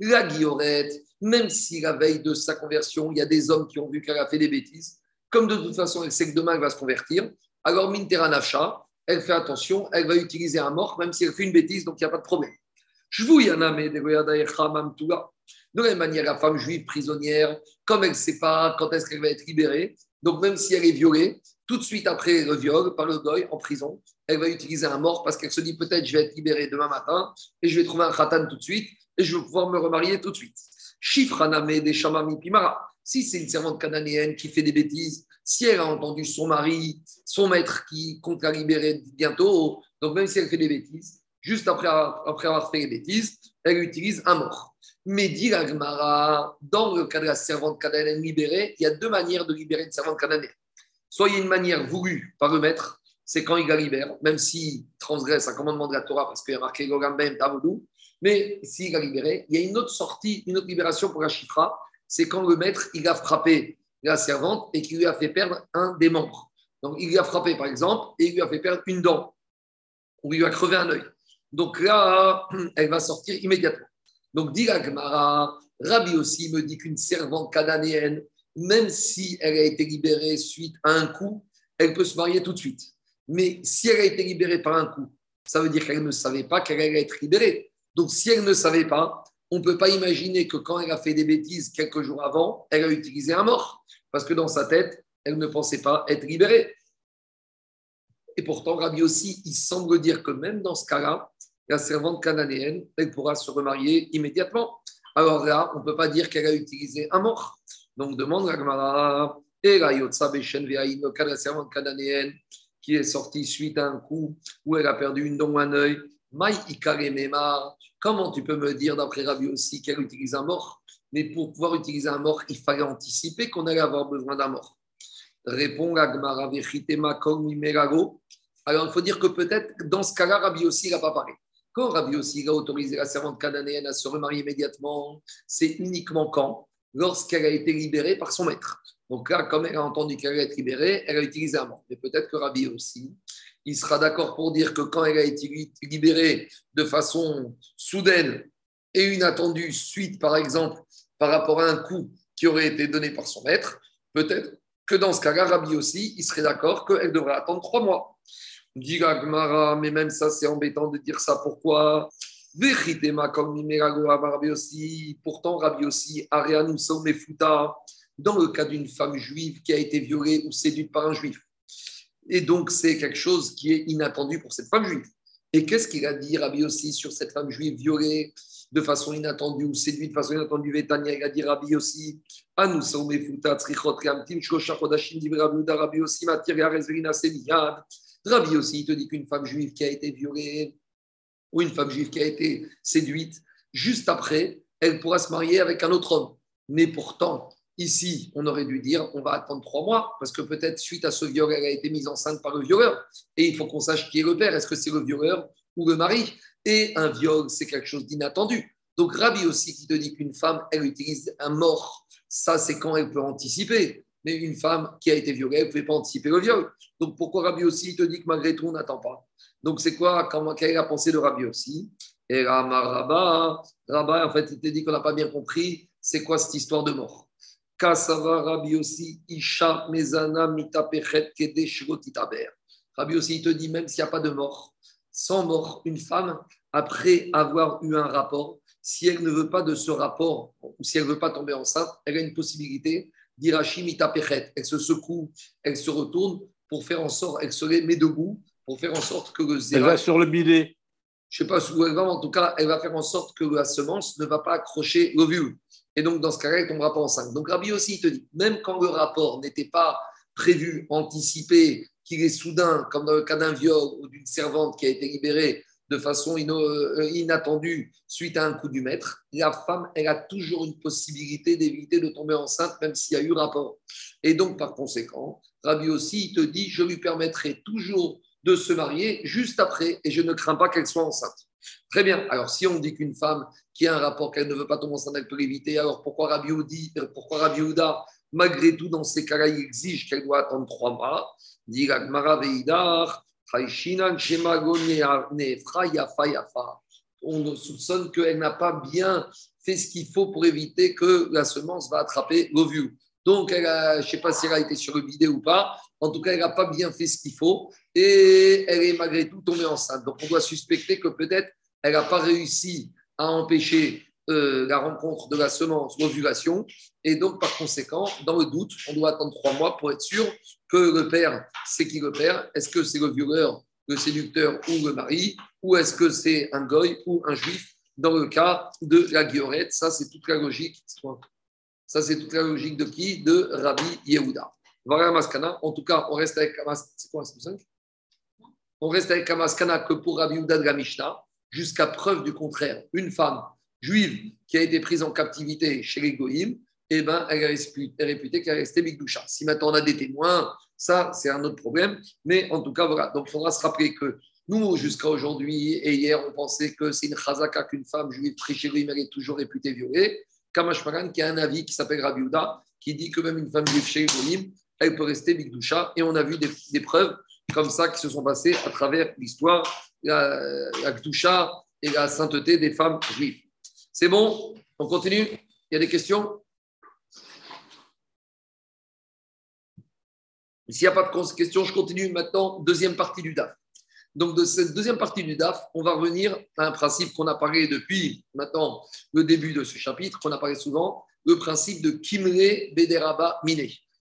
Speaker 1: La guillorette, même si la veille de sa conversion, il y a des hommes qui ont vu qu'elle a fait des bêtises, comme de toute façon, elle sait que demain, elle va se convertir, alors Mintera Nafsha, elle fait attention, elle va utiliser un mort, même si elle fait une bêtise, donc il n'y a pas de problème. Je vous de la même manière, la femme juive prisonnière, comme elle ne sait pas quand est-ce qu'elle va être libérée, donc même si elle est violée, tout de suite après le viol par le goy en prison, elle va utiliser un mort parce qu'elle se dit peut-être je vais être libérée demain matin et je vais trouver un khatan tout de suite et je vais pouvoir me remarier tout de suite. Shifraname des shamami pimara. Si c'est une servante cananéenne qui fait des bêtises, si elle a entendu son mari, son maître qui compte la libérer bientôt, donc même si elle fait des bêtises, juste après, après avoir fait les bêtises, elle utilise un mort. Mais dit Gmara, dans le cas de la servante cananéenne libérée, il y a deux manières de libérer une servante cananéenne. Soit il y a une manière voulue par le maître, c'est quand il la libère, même s'il transgresse un commandement de la Torah, parce qu'il y a marqué Gogambem Tavodou, mais s'il a libéré, il y a une autre sortie, une autre libération pour la chifra, c'est quand le maître, il a frappé la servante et qu'il lui a fait perdre un des membres. Donc, il lui a frappé, par exemple, et il lui a fait perdre une dent, ou il lui a crevé un œil. Donc là, [CLEARS THROAT] elle va sortir immédiatement. Donc, dit la Gemara, Rabbi aussi me dit qu'une servante cananéenne, même si elle a été libérée suite à un coup, elle peut se marier tout de suite. Mais si elle a été libérée par un coup, ça veut dire qu'elle ne savait pas qu'elle allait être libérée. Donc, si elle ne savait pas, on ne peut pas imaginer que quand elle a fait des bêtises quelques jours avant, elle a utilisé un mort, parce que dans sa tête, elle ne pensait pas être libérée. Et pourtant, Rabbi aussi, il semble dire que même dans ce cas-là, la servante cananéenne, elle pourra se remarier immédiatement. Alors là, on ne peut pas dire qu'elle a utilisé un mort. Donc, demande la Gemara, et la Yotsa le cas de la servante cananéenne qui est sortie suite à un coup où elle a perdu une dent ou un œil, Comment tu peux me dire, d'après Rabbi aussi, qu'elle utilise un mort? Mais pour pouvoir utiliser un mort, il fallait anticiper qu'on allait avoir besoin d'un mort. Répond Agmara Alors il faut dire que peut-être dans ce cas-là, Rabbi aussi n'a pas parlé. Quand Rabbi aussi a autorisé la servante cananéenne à se remarier immédiatement, c'est uniquement quand? Lorsqu'elle a été libérée par son maître. Donc là, comme elle a entendu qu'elle allait être libérée, elle a utilisé un mort. Mais peut-être que Rabbi aussi, il sera d'accord pour dire que quand elle a été libérée de façon soudaine et inattendue, suite par exemple par rapport à un coup qui aurait été donné par son maître, peut-être que dans ce cas-là, Rabbi aussi, il serait d'accord qu'elle devrait attendre trois mois. Dit mais même ça, c'est embêtant de dire ça. Pourquoi? Comme Rabbi aussi. Pourtant, Rabbi aussi, Arianum dans le cas d'une femme juive qui a été violée ou séduite par un juif. Et donc, c'est quelque chose qui est inattendu pour cette femme juive. Et qu'est-ce qu'il a dit, Rabbi aussi, sur cette femme juive violée de façon inattendue ou séduite de façon inattendue? Vétania, il a dit Rabbi aussi, Rabbi aussi. Rabbi aussi, il te dit qu'une femme juive qui a été violée ou une femme juive qui a été séduite, juste après, elle pourra se marier avec un autre homme. Mais pourtant, ici, on aurait dû dire on va attendre trois mois, parce que peut-être suite à ce viol, elle a été mise enceinte par le violeur. Et il faut qu'on sache qui est le père. Est-ce que c'est le violeur ou le mari? Et un viol, c'est quelque chose d'inattendu. Donc, Rabbi aussi qui te dit qu'une femme, elle utilise un mort. Ça, c'est quand elle peut anticiper. Mais une femme qui a été violée, elle ne pouvait pas anticiper le viol. Donc, pourquoi Rabbi aussi te dit que malgré tout, on n'attend pas? Donc, c'est quoi Quelle est la pensée de Rabbi aussi? Et Rabba, Rabba, en fait, il te dit qu'on n'a pas bien compris c'est quoi cette histoire de mort? Kasava Rabbi aussi, Isha Mezana Mitapechet Rabbi aussi, il te dit, même s'il n'y a pas de mort, sans mort, une femme, après avoir eu un rapport, si elle ne veut pas de ce rapport, ou si elle ne veut pas tomber enceinte, elle a une possibilité d'Irashi Mitapechet. Elle se secoue, elle se retourne pour faire en sorte, elle se met debout pour faire en sorte que le
Speaker 3: Elle va sur le bidet.
Speaker 1: Je ne sais pas où elle va, mais en tout cas, elle va faire en sorte que la semence ne va pas accrocher l'ovule. Et donc, dans ce cas-là, elle ne tombera pas enceinte. Donc, Rabbi aussi, il te dit, même quand le rapport n'était pas prévu, anticipé, qu'il est soudain, comme dans le cas d'un viol ou d'une servante qui a été libérée de façon euh, inattendue suite à un coup du maître, la femme, elle a toujours une possibilité d'éviter de tomber enceinte, même s'il y a eu rapport. Et donc, par conséquent, Rabbi aussi, il te dit, je lui permettrai toujours de se marier juste après et je ne crains pas qu'elle soit enceinte. Très bien. Alors, si on dit qu'une femme qui a un rapport qu'elle ne veut pas tomber enceinte, elle peut l'éviter, alors pourquoi Rabbi, Oudi, pourquoi Rabbi Ouda, malgré tout, dans ces cas-là, il exige qu'elle doit attendre trois mois? On soupçonne qu'elle n'a pas bien fait ce qu'il faut pour éviter que la semence va attraper l'ovule. Donc, elle je ne sais pas si elle a été sur le bidet ou pas. En tout cas, elle n'a pas bien fait ce qu'il faut et elle est malgré tout tombée enceinte. Donc, on doit suspecter que peut-être elle n'a pas réussi à empêcher euh, la rencontre de la semence, l'ovulation. Et donc, par conséquent, dans le doute, on doit attendre trois mois pour être sûr que le père, c'est qui le père? Est-ce que c'est le violeur, le séducteur ou le mari? Ou est-ce que c'est un goy ou un juif? Dans le cas de la guillorette, ça, c'est toute la logique. Ça, c'est toute la logique de qui? De Rabbi Yehuda. Voilà Maskana. En tout cas, on reste avec quoi, On reste avec Kamaskana que pour Rabbi Yehuda de la Mishnah, jusqu'à preuve du contraire. Une femme juive qui a été prise en captivité chez les Goïm, eh ben, elle est réputée qu'elle est restée Mikdoucha. Si maintenant on a des témoins, ça, c'est un autre problème. Mais en tout cas, voilà. Donc, il faudra se rappeler que nous, jusqu'à aujourd'hui et hier, on pensait que c'est une chazaka qu'une femme juive chez elle est toujours réputée violée. Kamashmaran, qui a un avis qui s'appelle Rabiouda, qui dit que même une femme juive chez elle peut rester Mikdoucha. Et on a vu des, preuves comme ça qui se sont passées à travers l'histoire, la, la et la sainteté des femmes juives. C'est bon? On continue? Il y a des questions? S'il n'y a pas de questions, je continue maintenant, deuxième partie du DAF. Donc, de cette deuxième partie du DAF, on va revenir à un principe qu'on a parlé depuis maintenant le début de ce chapitre, qu'on a parlé souvent, le principe de Kimre Bederaba Mine.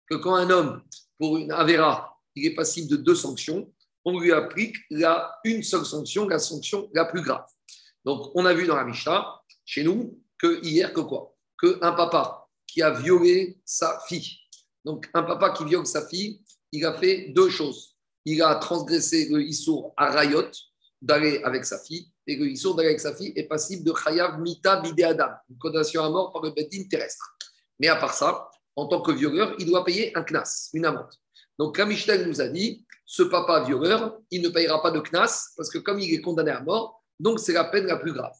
Speaker 1: Que quand un homme, pour une Avera, il est passible de deux sanctions, on lui applique la, une seule sanction, la sanction la plus grave. Donc, on a vu dans la Mishnah chez nous que hier, que quoi? Que un papa qui a violé sa fille. Donc, un papa qui viole sa fille, il a fait deux choses. Il a transgressé le Issour à Rayot, d'aller avec sa fille, et le Issour d'aller avec sa fille est passible de Chayav Mita Bide Adam, une condamnation à mort par le Bedin terrestre. Mais à part ça, en tant que violeur, il doit payer un knas, une amende. Donc, Kamishtel nous a dit ce papa violeur, il ne payera pas de knas parce que comme il est condamné à mort, donc c'est la peine la plus grave.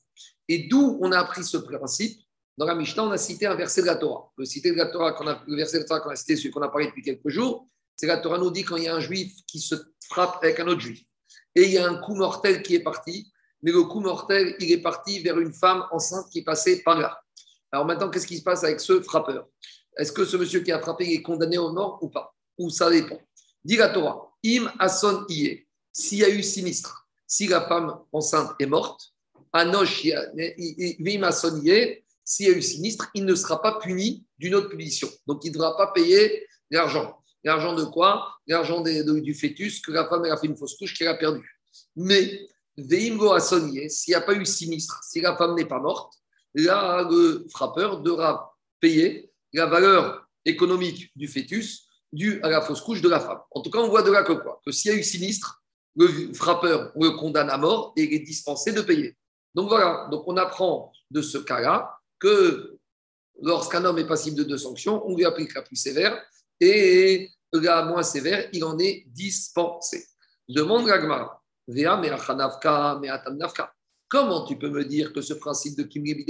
Speaker 1: Et d'où on a appris ce principe? Dans la Mishnah, on a cité un verset de la Torah. Le, cité de la Torah a, le verset de la Torah qu'on a cité, celui qu'on a parlé depuis quelques jours, c'est la Torah nous dit quand il y a un juif qui se frappe avec un autre juif. Et il y a un coup mortel qui est parti, mais le coup mortel, il est parti vers une femme enceinte qui passée par là. Alors maintenant, qu'est-ce qui se passe avec ce frappeur? Est-ce que ce monsieur qui a frappé est condamné au mort ou pas? Ou ça dépend. Dit la Torah, im ason iye, s'il y a eu sinistre, si la femme enceinte est morte, Anosh, s'il y a eu sinistre, il ne sera pas puni d'une autre punition. Donc, il ne devra pas payer l'argent. L'argent de quoi? L'argent du fœtus que la femme a fait une fausse couche qu'elle a perdu. Mais Veimgo a s'il n'y a pas eu sinistre, si la femme n'est pas morte, là, le frappeur devra payer la valeur économique du fœtus due à la fausse couche de la femme. En tout cas, on voit de là que quoi? Que s'il y a eu sinistre, le frappeur le condamne à mort et il est dispensé de payer. Donc voilà, donc on apprend de ce cas-là que lorsqu'un homme est passible de deux sanctions, on lui applique la plus sévère et la moins sévère, il en est dispensé. Demande Gagmara. Comment tu peux me dire que ce principe de Kimli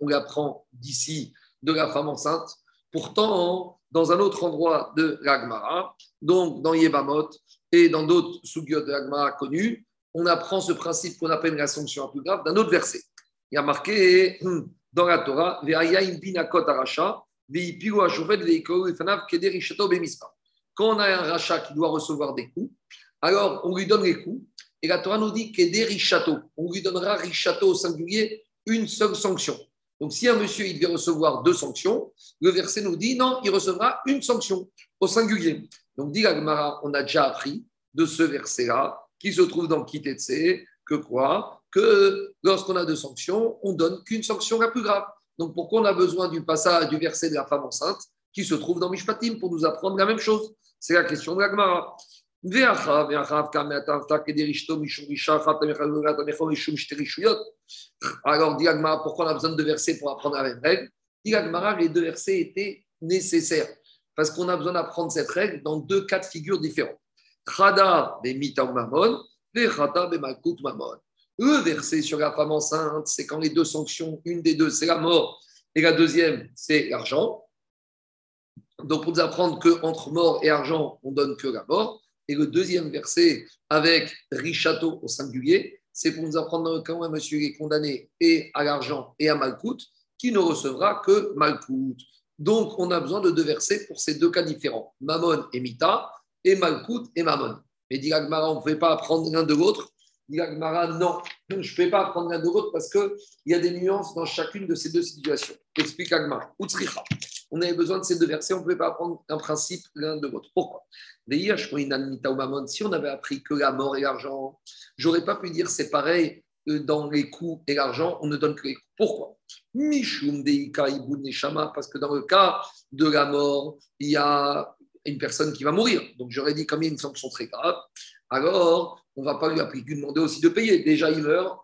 Speaker 1: on l'apprend d'ici de la femme enceinte? Pourtant, dans un autre endroit de l'Agmara, donc dans Yebamot et dans d'autres sugyot de l'Agmara connus, on apprend ce principe qu'on appelle la sanction plus grave d'un autre verset. Il y a marqué hum, dans la Torah, quand on a un rachat qui doit recevoir des coups, alors on lui donne les coups, et la Torah nous dit qu'il des richato. On lui donnera richato au singulier une seule sanction. Donc si un monsieur il devait recevoir deux sanctions, le verset nous dit non, il recevra une sanction au singulier. Donc dit Agmara, on a déjà appris de ce verset-là, qui se trouve dans Kitetse, que quoi Que lorsqu'on a deux sanctions, on donne qu'une sanction la plus grave. Donc pourquoi on a besoin du passage du verset de la femme enceinte qui se trouve dans Mishpatim pour nous apprendre la même chose? C'est la question de l'Agmara. Alors, dit pourquoi on a besoin de versets pour apprendre la même règle? Dit les deux versets étaient nécessaires parce qu'on a besoin d'apprendre cette règle dans deux cas de figure différents. Mamon, mamon. Le verset sur la femme enceinte, c'est quand les deux sanctions, une des deux, c'est la mort, et la deuxième, c'est l'argent. Donc, pour nous apprendre qu'entre mort et argent, on donne que la mort. Et le deuxième verset, avec richato au singulier, c'est pour nous apprendre quand un monsieur est condamné et à l'argent et à Malkout, qui ne recevra que Malkout. Donc, on a besoin de deux versets pour ces deux cas différents, Mammon et Mita, et Malkout et Mammon. Mais dit on ne pouvait pas apprendre l'un de l'autre. Dit non, je ne peux pas apprendre l'un de l'autre parce qu'il y a des nuances dans chacune de ces deux situations. Explique Agmara. On avait besoin de ces deux versets, on ne pouvait pas apprendre un principe l'un de l'autre. Pourquoi? Si on avait appris que la mort et l'argent, j'aurais pas pu dire c'est pareil dans les coups et l'argent, on ne donne que les coups. Pourquoi? Parce que dans le cas de la mort, il y a une personne qui va mourir. Donc j'aurais dit, comme il y a une sanction très grave, alors on ne va pas lui appliquer, demander aussi de payer. Déjà, il meurt.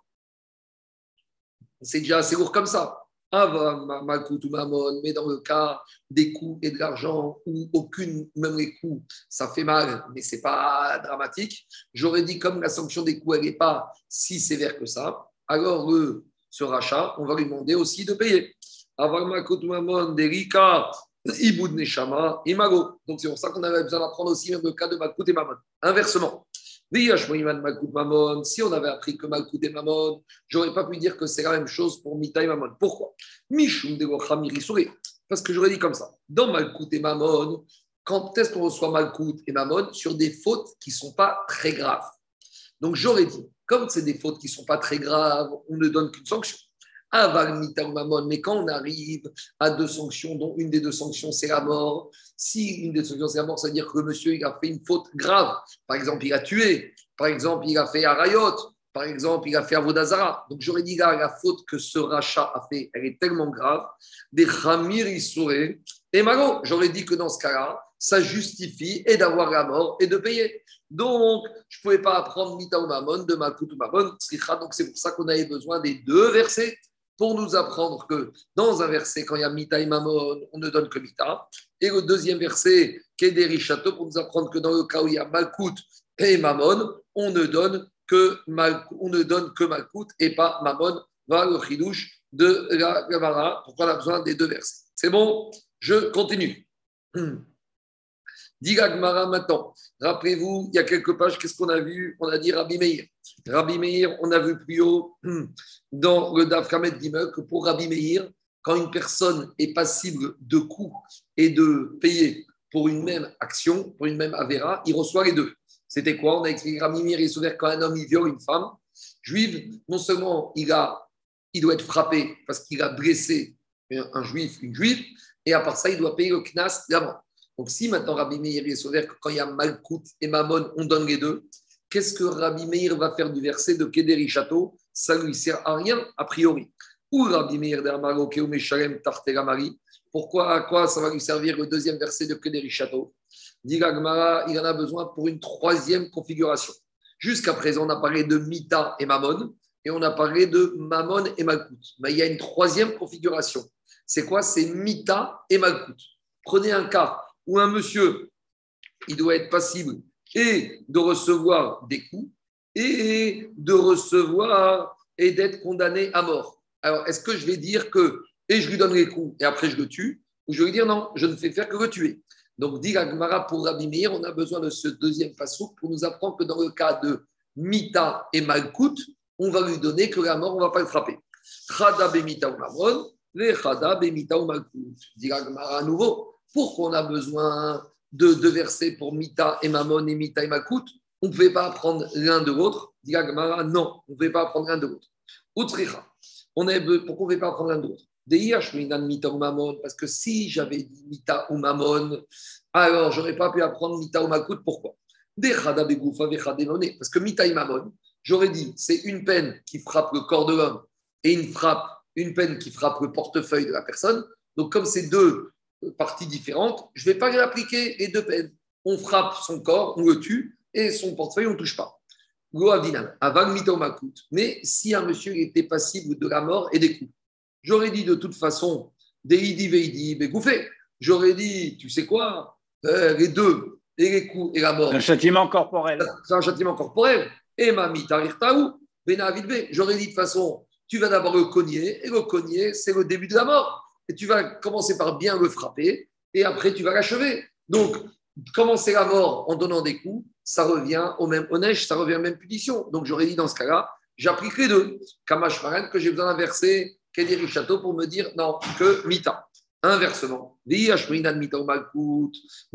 Speaker 1: C'est déjà assez lourd comme ça. Malkout ou Mamon, mais dans le cas des coûts et de l'argent où aucune, même les coûts, ça fait mal, mais c'est pas dramatique. J'aurais dit comme la sanction des coûts, elle n'est pas si sévère que ça, alors eux, ce rachat, on va lui demander aussi de payer. Avoir Malkout ou Mamon, Derika, Iboud Neshama, Imago. Donc c'est pour ça qu'on avait besoin d'apprendre aussi le cas de Malkout et Mamon. Inversement. Si on avait appris que Malkout et Mamon, j'aurais pas pu dire que c'est la même chose pour Mita et Mamon. Pourquoi Parce que j'aurais dit comme ça. Dans Malkout et Mamon, quand est-ce qu'on reçoit Malkout et Mamon Sur des fautes qui ne sont pas très graves. Donc j'aurais dit, comme c'est des fautes qui ne sont pas très graves, on ne donne qu'une sanction. Mais quand on arrive à deux sanctions, dont une des deux sanctions, c'est la mort, si une des sanctions, c'est la mort, ça veut dire que le monsieur, il a fait une faute grave. Par exemple, il a tué. Par exemple, il a fait Arayot. Par exemple, il a fait Avodazara. Donc, j'aurais dit là, la faute que ce rachat a fait, elle est tellement grave. Des Khamir Issouré. Et Mago, j'aurais dit que dans ce cas-là, ça justifie et d'avoir la mort et de payer. Donc, je ne pouvais pas apprendre Mita ou Mamon de Malkut ou Mamon. Donc, c'est pour ça qu'on avait besoin des deux versets pour nous apprendre que dans un verset, quand il y a Mita et Mamon, on ne donne que Mita. Et le deuxième verset, Kederi Château, pour nous apprendre que dans le cas où il y a Malkout et Mamon, on ne donne que, que Malkout et pas Mamon. Voilà le chidouche de la Gemara. Pourquoi on a besoin des deux versets? C'est bon? Je continue. [CLEARS THROAT] Dit maintenant. Rappelez-vous, il y a quelques pages, qu'est-ce qu'on a vu? On a dit Rabbi Meir. Rabbi Meir, on a vu plus haut [CLEARS THROAT] dans le Daf Kamet que pour Rabbi Meir, quand une personne est passible de coûts et de payer pour une même action, pour une même avéra, il reçoit les deux. C'était quoi? On a expliqué Rabbi Meir, il s'ouvert quand un homme il viole une femme juive, non seulement il doit être frappé parce qu'il a blessé un, juif, une juive, et à part ça, il doit payer le knas d'avant. Donc si maintenant Rabbi Meir est sauvé quand il y a Malkout et Mammon, on donne les deux, Qu'est-ce que Rabbi Meir va faire du verset de Kederi Château Ça ne lui sert à rien, a priori. Ou Rabbi Meir Tarteramari Pourquoi, à quoi ça va lui servir le deuxième verset de Kederi Château Dit il en a besoin pour une troisième configuration. Jusqu'à présent, on a parlé de Mita et Mammon, et on a parlé de Mammon et Malkout. Mais il y a une troisième configuration. C'est quoi? C'est Mita et Malkout. Prenez un cas où un monsieur, il doit être passible et de recevoir des coups et de recevoir et d'être condamné à mort. Alors, est-ce que je vais dire que et je lui donne les coups et après je le tue ou je vais dire non, je ne fais faire que le tuer Donc, dit Agmara pour Rabbi on a besoin de ce deuxième passage pour nous apprendre que dans le cas de Mita et Malkout, on va lui donner que la mort, on ne va pas le frapper. Chada bemita ou mamon, le chada bemita ou Malkout. Dit Agmara à nouveau, pourquoi on a besoin de deux versets pour Mita et Mamon et Mita et Makut, on ne pouvait pas apprendre l'un de l'autre. Dit non, on ne pouvait pas apprendre l'un de l'autre. Outricha, on pourquoi on ne pouvait pas apprendre l'un de l'autre? Mita ou Mamon, parce que si j'avais dit Mita ou Mamon, alors j'aurais pas pu apprendre Mita ou Makut. Pourquoi? Parce que Mita et Mamon, j'aurais dit, c'est une peine qui frappe le corps de l'homme et une, frappe, une peine qui frappe le portefeuille de la personne. Donc, comme ces deux parties différentes, je ne vais pas appliquer les deux peines. On frappe son corps, on le tue, et son portefeuille, on ne touche pas. Mais si un monsieur était passible de la mort et des coups, j'aurais dit de toute façon, Deidi Veidi Begouffé, j'aurais dit, tu sais quoi, euh, les deux, et les coups et la mort.
Speaker 3: Un châtiment corporel.
Speaker 1: C'est un châtiment corporel. Et Mami Tarirtaou, Benavidbe, j'aurais dit de toute façon, tu vas d'abord le cogner, et le cogner, c'est le début de la mort et tu vas commencer par bien le frapper, et après tu vas l'achever. Donc, commencer la mort en donnant des coups, ça revient au même neige, ça revient à la même punition. Donc, j'aurais dit dans ce cas-là, j'applique les deux. Kamash que j'ai besoin d'un verset Kediri Château pour me dire non, que Mita. Inversement, mais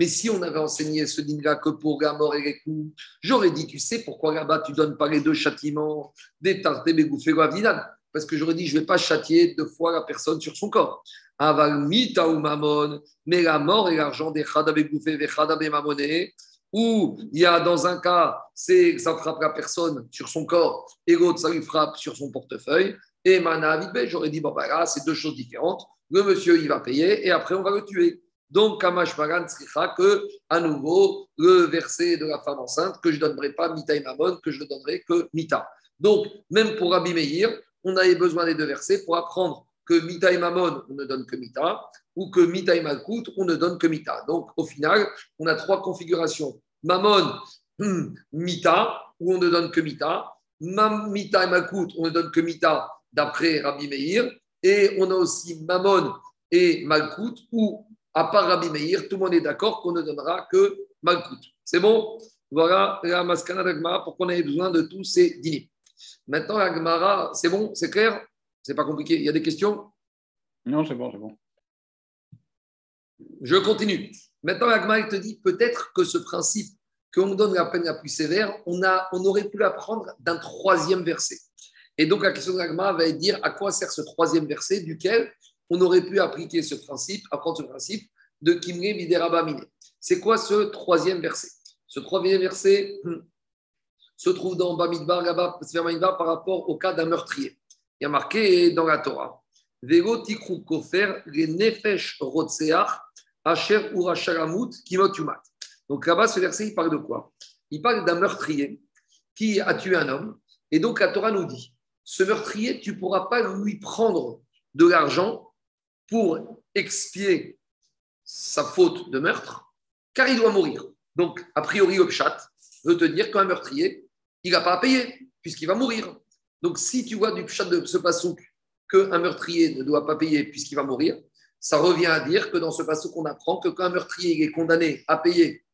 Speaker 1: si on avait enseigné ce dîner-là que pour la et les coups, j'aurais dit, tu sais pourquoi là-bas tu donnes pas les deux châtiments, des tartés, des bouffées, parce que j'aurais dit, je ne vais pas châtier deux fois la personne sur son corps. Aval mita ou mamon, mais la mort et l'argent des chadabe bouffé, des chadabe mamoné, où il y a dans un cas, c'est ça frappe la personne sur son corps, et l'autre, ça lui frappe sur son portefeuille. Et mana j'aurais dit, bon, bah là, c'est deux choses différentes. Le monsieur, il va payer, et après, on va le tuer. Donc, Kamash sera que, à nouveau, le verset de la femme enceinte, que je ne donnerai pas Mita et Mamon, que je ne donnerai que Mita. Donc, même pour Rabbi on avait besoin des deux versets pour apprendre que Mita et Mamon, on ne donne que Mita, ou que Mita et Malkout, on ne donne que Mita. Donc, au final, on a trois configurations. Mamon, hmm, Mita, où on ne donne que Mita. Mita et Malkout, on ne donne que Mita, d'après Rabbi Meir. Et on a aussi Mamon et Malkout, où, à part Rabbi Meir, tout le monde est d'accord qu'on ne donnera que Malkout. C'est bon? Voilà la maskana d'Agmara, pourquoi on avait besoin de tous ces dîners. Maintenant, Agmara, c'est bon C'est clair c'est pas compliqué. Il y a des questions?
Speaker 3: Non, c'est bon, c'est bon.
Speaker 1: Je continue. Maintenant, Agma, te dit peut-être que ce principe qu'on donne la peine la plus sévère, on, a, on aurait pu l'apprendre d'un troisième verset. Et donc, la question de d'Agma va être dire à quoi sert ce troisième verset duquel on aurait pu appliquer ce principe, apprendre ce principe de Kimre Miderabamine. C'est quoi ce troisième verset? Ce troisième verset hmm, se trouve dans Bamidbar, là-bas, par rapport au cas d'un meurtrier il y a marqué dans la Torah Vego tikru kofer les nefesh rotseach asher urasharamut kimot yumat. Donc là-bas, ce verset, il parle de quoi? Il parle d'un meurtrier qui a tué un homme. Et donc la Torah nous dit ce meurtrier, tu ne pourras pas lui prendre de l'argent pour expier sa faute de meurtre, car il doit mourir. Donc, a priori, le pshat veut te dire qu'un meurtrier, il n'a pas à payer, puisqu'il va mourir. Donc, si tu vois du chat de ce pasouk qu'un meurtrier ne doit pas payer puisqu'il va mourir, ça revient à dire que dans ce pasouk, on apprend que quand un meurtrier est condamné à payer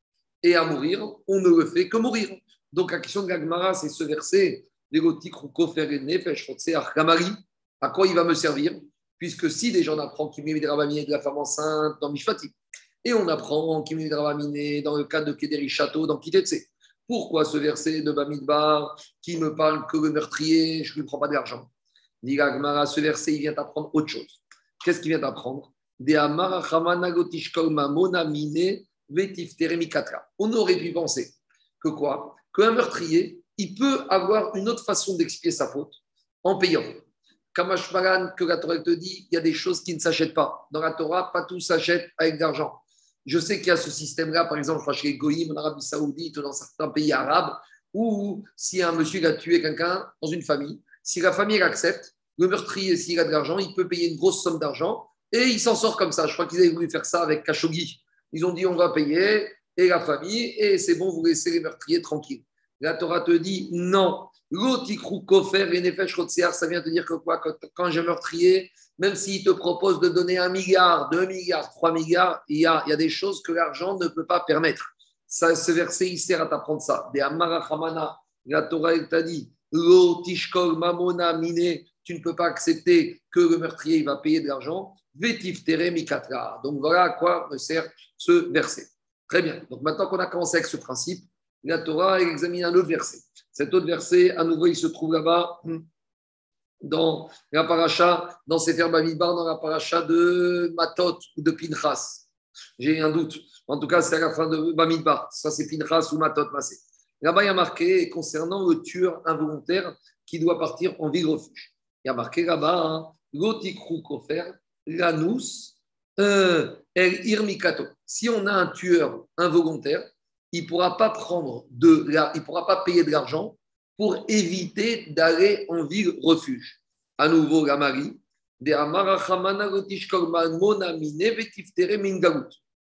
Speaker 1: et à mourir, on ne le fait que mourir. Donc, la question de Gagmara, c'est ce verset à quoi il va me servir Puisque si déjà on apprend qu'il met des de la femme enceinte dans Mishpati, et on apprend qu'il met des dans le cas de Kederi Château dans Kitetse, pourquoi ce verset de Bamidbar qui me parle que le meurtrier, je ne lui prends pas d'argent? Dit ce verset, il vient t'apprendre autre chose. Qu'est-ce qu'il vient t'apprendre On aurait pu penser que quoi? Qu'un meurtrier, il peut avoir une autre façon d'expier sa faute en payant. Kamashmaran, que la Torah te dit, il y a des choses qui ne s'achètent pas. Dans la Torah, pas tout s'achète avec de l'argent. Je sais qu'il y a ce système-là, par exemple, chez Goïm, en Arabie Saoudite, dans certains pays arabes, où si un monsieur a tué quelqu'un dans une famille, si la famille accepte, le meurtrier, s'il a de l'argent, il peut payer une grosse somme d'argent et il s'en sort comme ça. Je crois qu'ils avaient voulu faire ça avec Khashoggi. Ils ont dit on va payer et la famille et c'est bon, vous laissez les meurtriers tranquilles. La Torah te dit non. L'otikrou kofer et nefesh ça vient te dire que quoi Quand j'ai meurtrier, même s'il te propose de donner un milliard, deux milliards, trois milliards, il y a, il des choses que l'argent ne peut pas permettre. Ça, ce verset, il sert à t'apprendre ça. Des Amarachamana, la Torah, t'a dit L'otishkol mamona mine, tu ne peux pas accepter que le meurtrier va payer de l'argent. Vetif tere. Donc voilà à quoi me sert ce verset. Très bien. Donc maintenant qu'on a commencé avec ce principe, la Torah examine un autre verset. Cet autre verset, à nouveau, il se trouve là-bas dans la paracha, dans Sefer Bamidbar, dans la paracha de Matot ou de Pinchas. J'ai un doute. En tout cas, c'est à la fin de Bamidbar. Ça, c'est Pinchas ou Matot Massé. Là-bas, il y a marqué concernant le tueur involontaire qui doit partir en ville refuge. Il y a marqué là-bas, hein, Gotikrou Kofer, Lanus, El Irmikato. Si on a un tueur involontaire, il ne pourra pas prendre de il pourra pas payer de l'argent pour éviter d'aller en ville refuge. À nouveau, la Marie,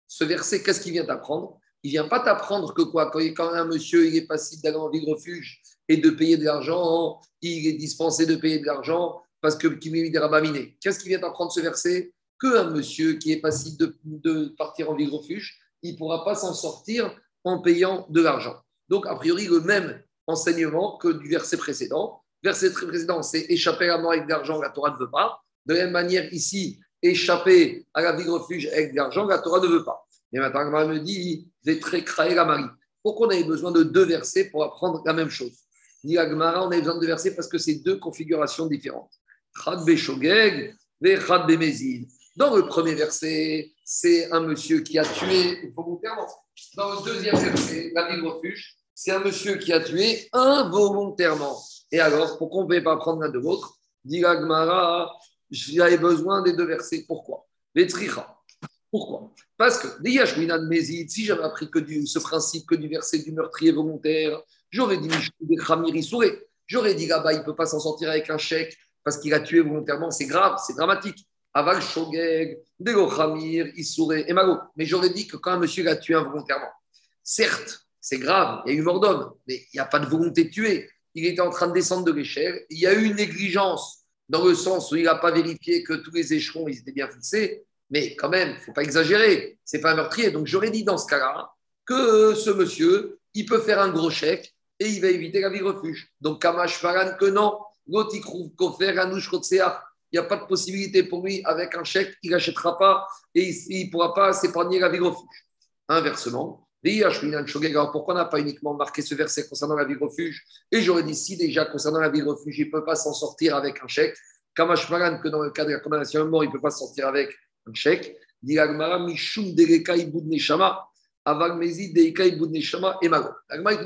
Speaker 1: ce verset, qu'est-ce qu'il vient t'apprendre Il vient pas t'apprendre que quoi? Quand un monsieur il est passé d'aller en ville refuge et de payer de l'argent, il est dispensé de payer de l'argent parce que Qu'est-ce qu'il vient t'apprendre ce verset? Qu'un monsieur qui est passé de, de partir en ville refuge, il ne pourra pas s'en sortir en payant de l'argent. Donc, a priori, le même enseignement que du verset précédent. Verset précédent, c'est échapper à la mort avec de l'argent, la Torah ne veut pas. De la même manière, ici, échapper à la vie de refuge avec de l'argent, la Torah ne veut pas. Et maintenant, Agmara me dit, j'ai très créé la Marie. Pourquoi on avait besoin de deux versets pour apprendre la même chose? Dit Agmara, on avait besoin de deux versets parce que c'est deux configurations différentes. Dans le premier verset, c'est un monsieur qui a tué volontairement dans le deuxième verset, la vie de refuge, c'est un monsieur qui a tué involontairement. Et alors, pourquoi on ne pouvait pas prendre l'un de l'autre Dit Gmara, j'avais besoin des deux versets. Pourquoi? Pourquoi? Parce que, si j'avais appris que ce principe que du verset du meurtrier volontaire, j'aurais dit J'aurais dit là-bas, il ne peut pas s'en sortir avec un chèque parce qu'il a tué volontairement. C'est grave, c'est dramatique. Aval Shogeg, Dego Khamir, Issouré et Mago. Mais j'aurais dit que quand un monsieur l'a tué involontairement, certes, c'est grave, il y a eu mort d'homme, mais il n'y a pas de volonté de tuer. Il était en train de descendre de l'échelle. Il y a eu une négligence dans le sens où il n'a pas vérifié que tous les échelons étaient bien fixés. Mais quand même, il ne faut pas exagérer. C'est pas un meurtrier. Donc j'aurais dit dans ce cas-là que ce monsieur, il peut faire un gros chèque et il va éviter la vie refuge. Donc Kamash Faran que non. Gotikrou Kofer Anouch il n'y a pas de possibilité pour lui, avec un chèque, il n'achètera pas et il ne pourra pas s'épargner la vie refuge. Inversement, pourquoi on n'a pas uniquement marqué ce verset concernant la vie refuge? Et j'aurais dit si déjà concernant la vie refuge, il ne peut pas s'en sortir avec un chèque. Kamashmaran, que dans le cas de la condamnation à mort, il ne peut pas sortir avec un chèque. Il dit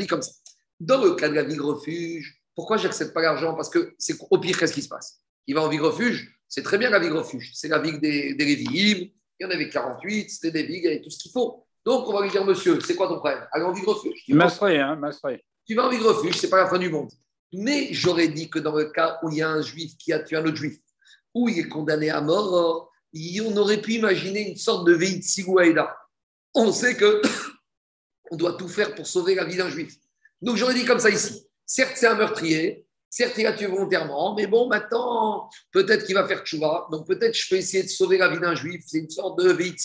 Speaker 1: comme ça. Dans le cas de la vie refuge, pourquoi j'accepte pas l'argent? Parce que c'est au pire, qu'est-ce qui se passe? Il va en vie refuge, c'est très bien la vie refuge. C'est la vie des, des il y en avait 48, c'était des vigues, il y tout ce qu'il faut. Donc, on va lui dire, monsieur, c'est quoi ton problème Allez en vie refuge.
Speaker 3: Tu hein,
Speaker 1: Tu vas en vie refuge, c'est pas la fin du monde. Mais j'aurais dit que dans le cas où il y a un juif qui a tué un autre juif, où il est condamné à mort, on aurait pu imaginer une sorte de Veit Sigouaïda. On sait que [COUGHS] on doit tout faire pour sauver la vie d'un juif. Donc j'aurais dit comme ça ici. Certes, c'est un meurtrier, Certes, il a tué volontairement, mais bon, maintenant, peut-être qu'il va faire tchouva. Donc, peut-être je peux essayer de sauver la vie d'un juif. C'est une sorte de veit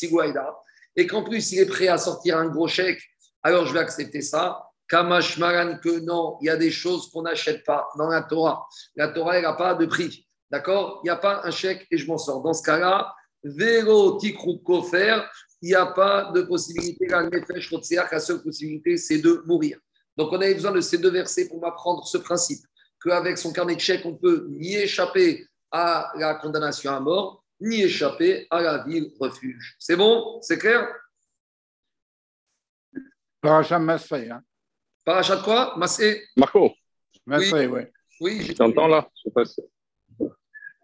Speaker 1: Et qu'en plus, il est prêt à sortir un gros chèque. Alors, je vais accepter ça. Kamash Maran, que non, il y a des choses qu'on n'achète pas dans la Torah. La Torah, elle n'a pas de prix. D'accord? Il n'y a pas un chèque et je m'en sors. Dans ce cas-là, Véro Tikrou Kofer, il n'y a pas de possibilité. La la seule possibilité, c'est de mourir. Donc, on avait besoin de ces deux versets pour m'apprendre ce principe qu'avec son carnet de chèques, on peut ni échapper à la condamnation à mort, ni échapper à la ville refuge. C'est bon? C'est clair?
Speaker 3: Paracham Masré. Hein.
Speaker 1: Parachat quoi? Massé
Speaker 4: Marco,
Speaker 3: Merci, ouais.
Speaker 1: Oui, j'ai
Speaker 4: tu entends là? Je sais pas si-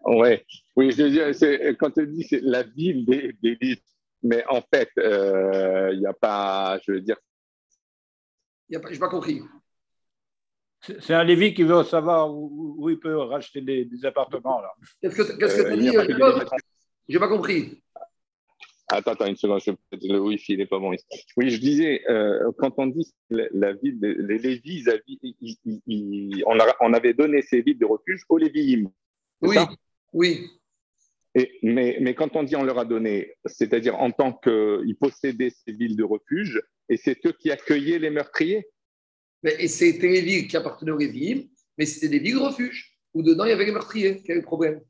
Speaker 4: Ouais. Oui, je veux dire, c'est- quand tu dis c'est la ville des, des mais en fait, euh, il n'y a pas, je veux dire,
Speaker 1: Je n'ai pas compris.
Speaker 3: C'est un Lévi qui veut savoir où, où il peut racheter des, des appartements. Là.
Speaker 1: Qu'est-ce que
Speaker 4: euh,
Speaker 1: tu
Speaker 4: pas que des
Speaker 1: Jacob
Speaker 4: livres.
Speaker 1: J'ai pas compris.
Speaker 4: Attends, attends une seconde, je le wifi, il n'est pas bon. ici. Oui, je disais, euh, quand on dit la, la ville, les Lévis, on, a- on avait donné ces villes de refuge aux Lévi'im.
Speaker 1: Oui, oui.
Speaker 4: Et, mais, mais quand on dit on leur a donné, c'est-à-dire en tant qu'ils possédaient ces villes de refuge, et c'est eux qui accueillaient les meurtriers?
Speaker 1: Et c'était les villes qui appartenaient aux Lévi'im, mais c'était des villes refuges, où dedans il y avait les meurtriers. Quel est le problème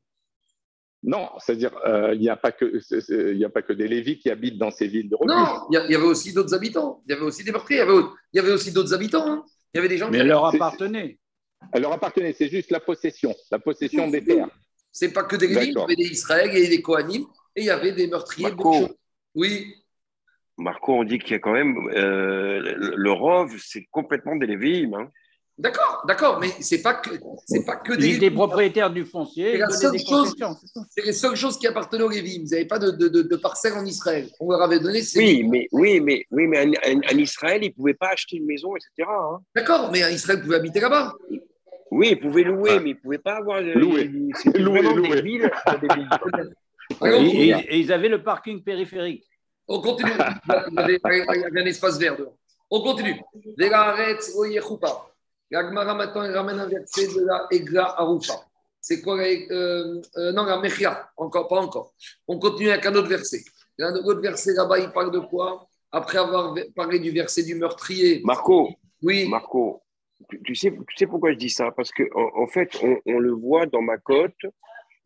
Speaker 4: Non, c'est-à-dire euh, il n'y a pas que a pas des Lévis qui habitent dans ces villes de refuge.
Speaker 1: Non, il y avait aussi d'autres habitants. Il y avait aussi des meurtriers. Il y avait, il y avait aussi d'autres habitants. hein. Il y avait des gens
Speaker 3: Mais
Speaker 1: qui.
Speaker 3: elle leur appartenait.
Speaker 4: Elle leur appartenait, c'est juste la possession, la possession des terres.
Speaker 1: C'est pas que des Lévi'im, il y avait des Israël, il y avait des Kohanim, et il y avait des meurtriers. Oui,
Speaker 5: Marco, on dit qu'il y a quand même euh, le, Rov, c'est complètement des Lévi'im. Hein.
Speaker 1: d'accord, d'accord, mais c'est pas que c'est pas que des
Speaker 3: était
Speaker 1: Lévi'im.
Speaker 3: propriétaire du foncier,
Speaker 1: C'est la seule chose- les seules choses qui appartenaient aux Lévi'im. Vous n'avez pas de, de, de, de parcelles en Israël. On leur avait donné ces
Speaker 5: Oui, mais, oui, mais, oui, mais en, en- en Israël, ils ne pouvaient pas acheter une maison, etc. hein.
Speaker 1: D'accord, mais Israël pouvait habiter là-bas.
Speaker 5: Oui, ils pouvaient louer,
Speaker 4: Ah.
Speaker 5: mais ils ne pouvaient pas avoir.
Speaker 4: Louer.
Speaker 5: C'était
Speaker 4: Louer,
Speaker 5: vraiment
Speaker 4: louer.
Speaker 5: des villes. des villes. [LAUGHS]
Speaker 1: Alors,
Speaker 3: Et, et- et ils avaient le parking périphérique.
Speaker 1: On continue. [LAUGHS] Il y avait, il y avait un espace vert dehors. On continue. La Gemara maintenant elle ramène un verset de la Egla Arufa. C'est quoi la, euh, euh, Non, la Mechia. Encore, pas encore. On continue avec un autre verset. Il y a un autre verset là-bas, il parle de quoi? Après avoir parlé du verset du meurtrier.
Speaker 5: Marco,
Speaker 1: Oui,
Speaker 5: Marco, tu, tu sais, tu sais pourquoi je dis ça? Parce qu'en en, en fait, on, on le voit dans ma cote,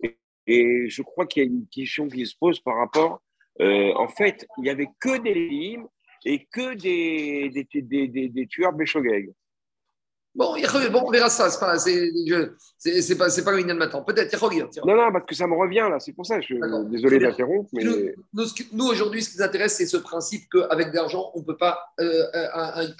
Speaker 5: et, et je crois qu'il y a une question qui se pose par rapport. Euh, en fait, il n'y avait que des Lévi'im et que des, des, des, des, des tueurs Béchogeg.
Speaker 1: Bon, bon, on verra ça. C'est pas, c'est, je- c'est, c'est pas, c'est pas une maintenant. Peut-être.
Speaker 5: Non, non, parce que ça me revient là, c'est pour ça. Je,
Speaker 1: D'accord.
Speaker 5: désolé d'interrompre, mais.
Speaker 1: Nous, aujourd'hui, ce qui nous intéresse, c'est ce principe qu'avec de l'argent, on ne peut pas, euh,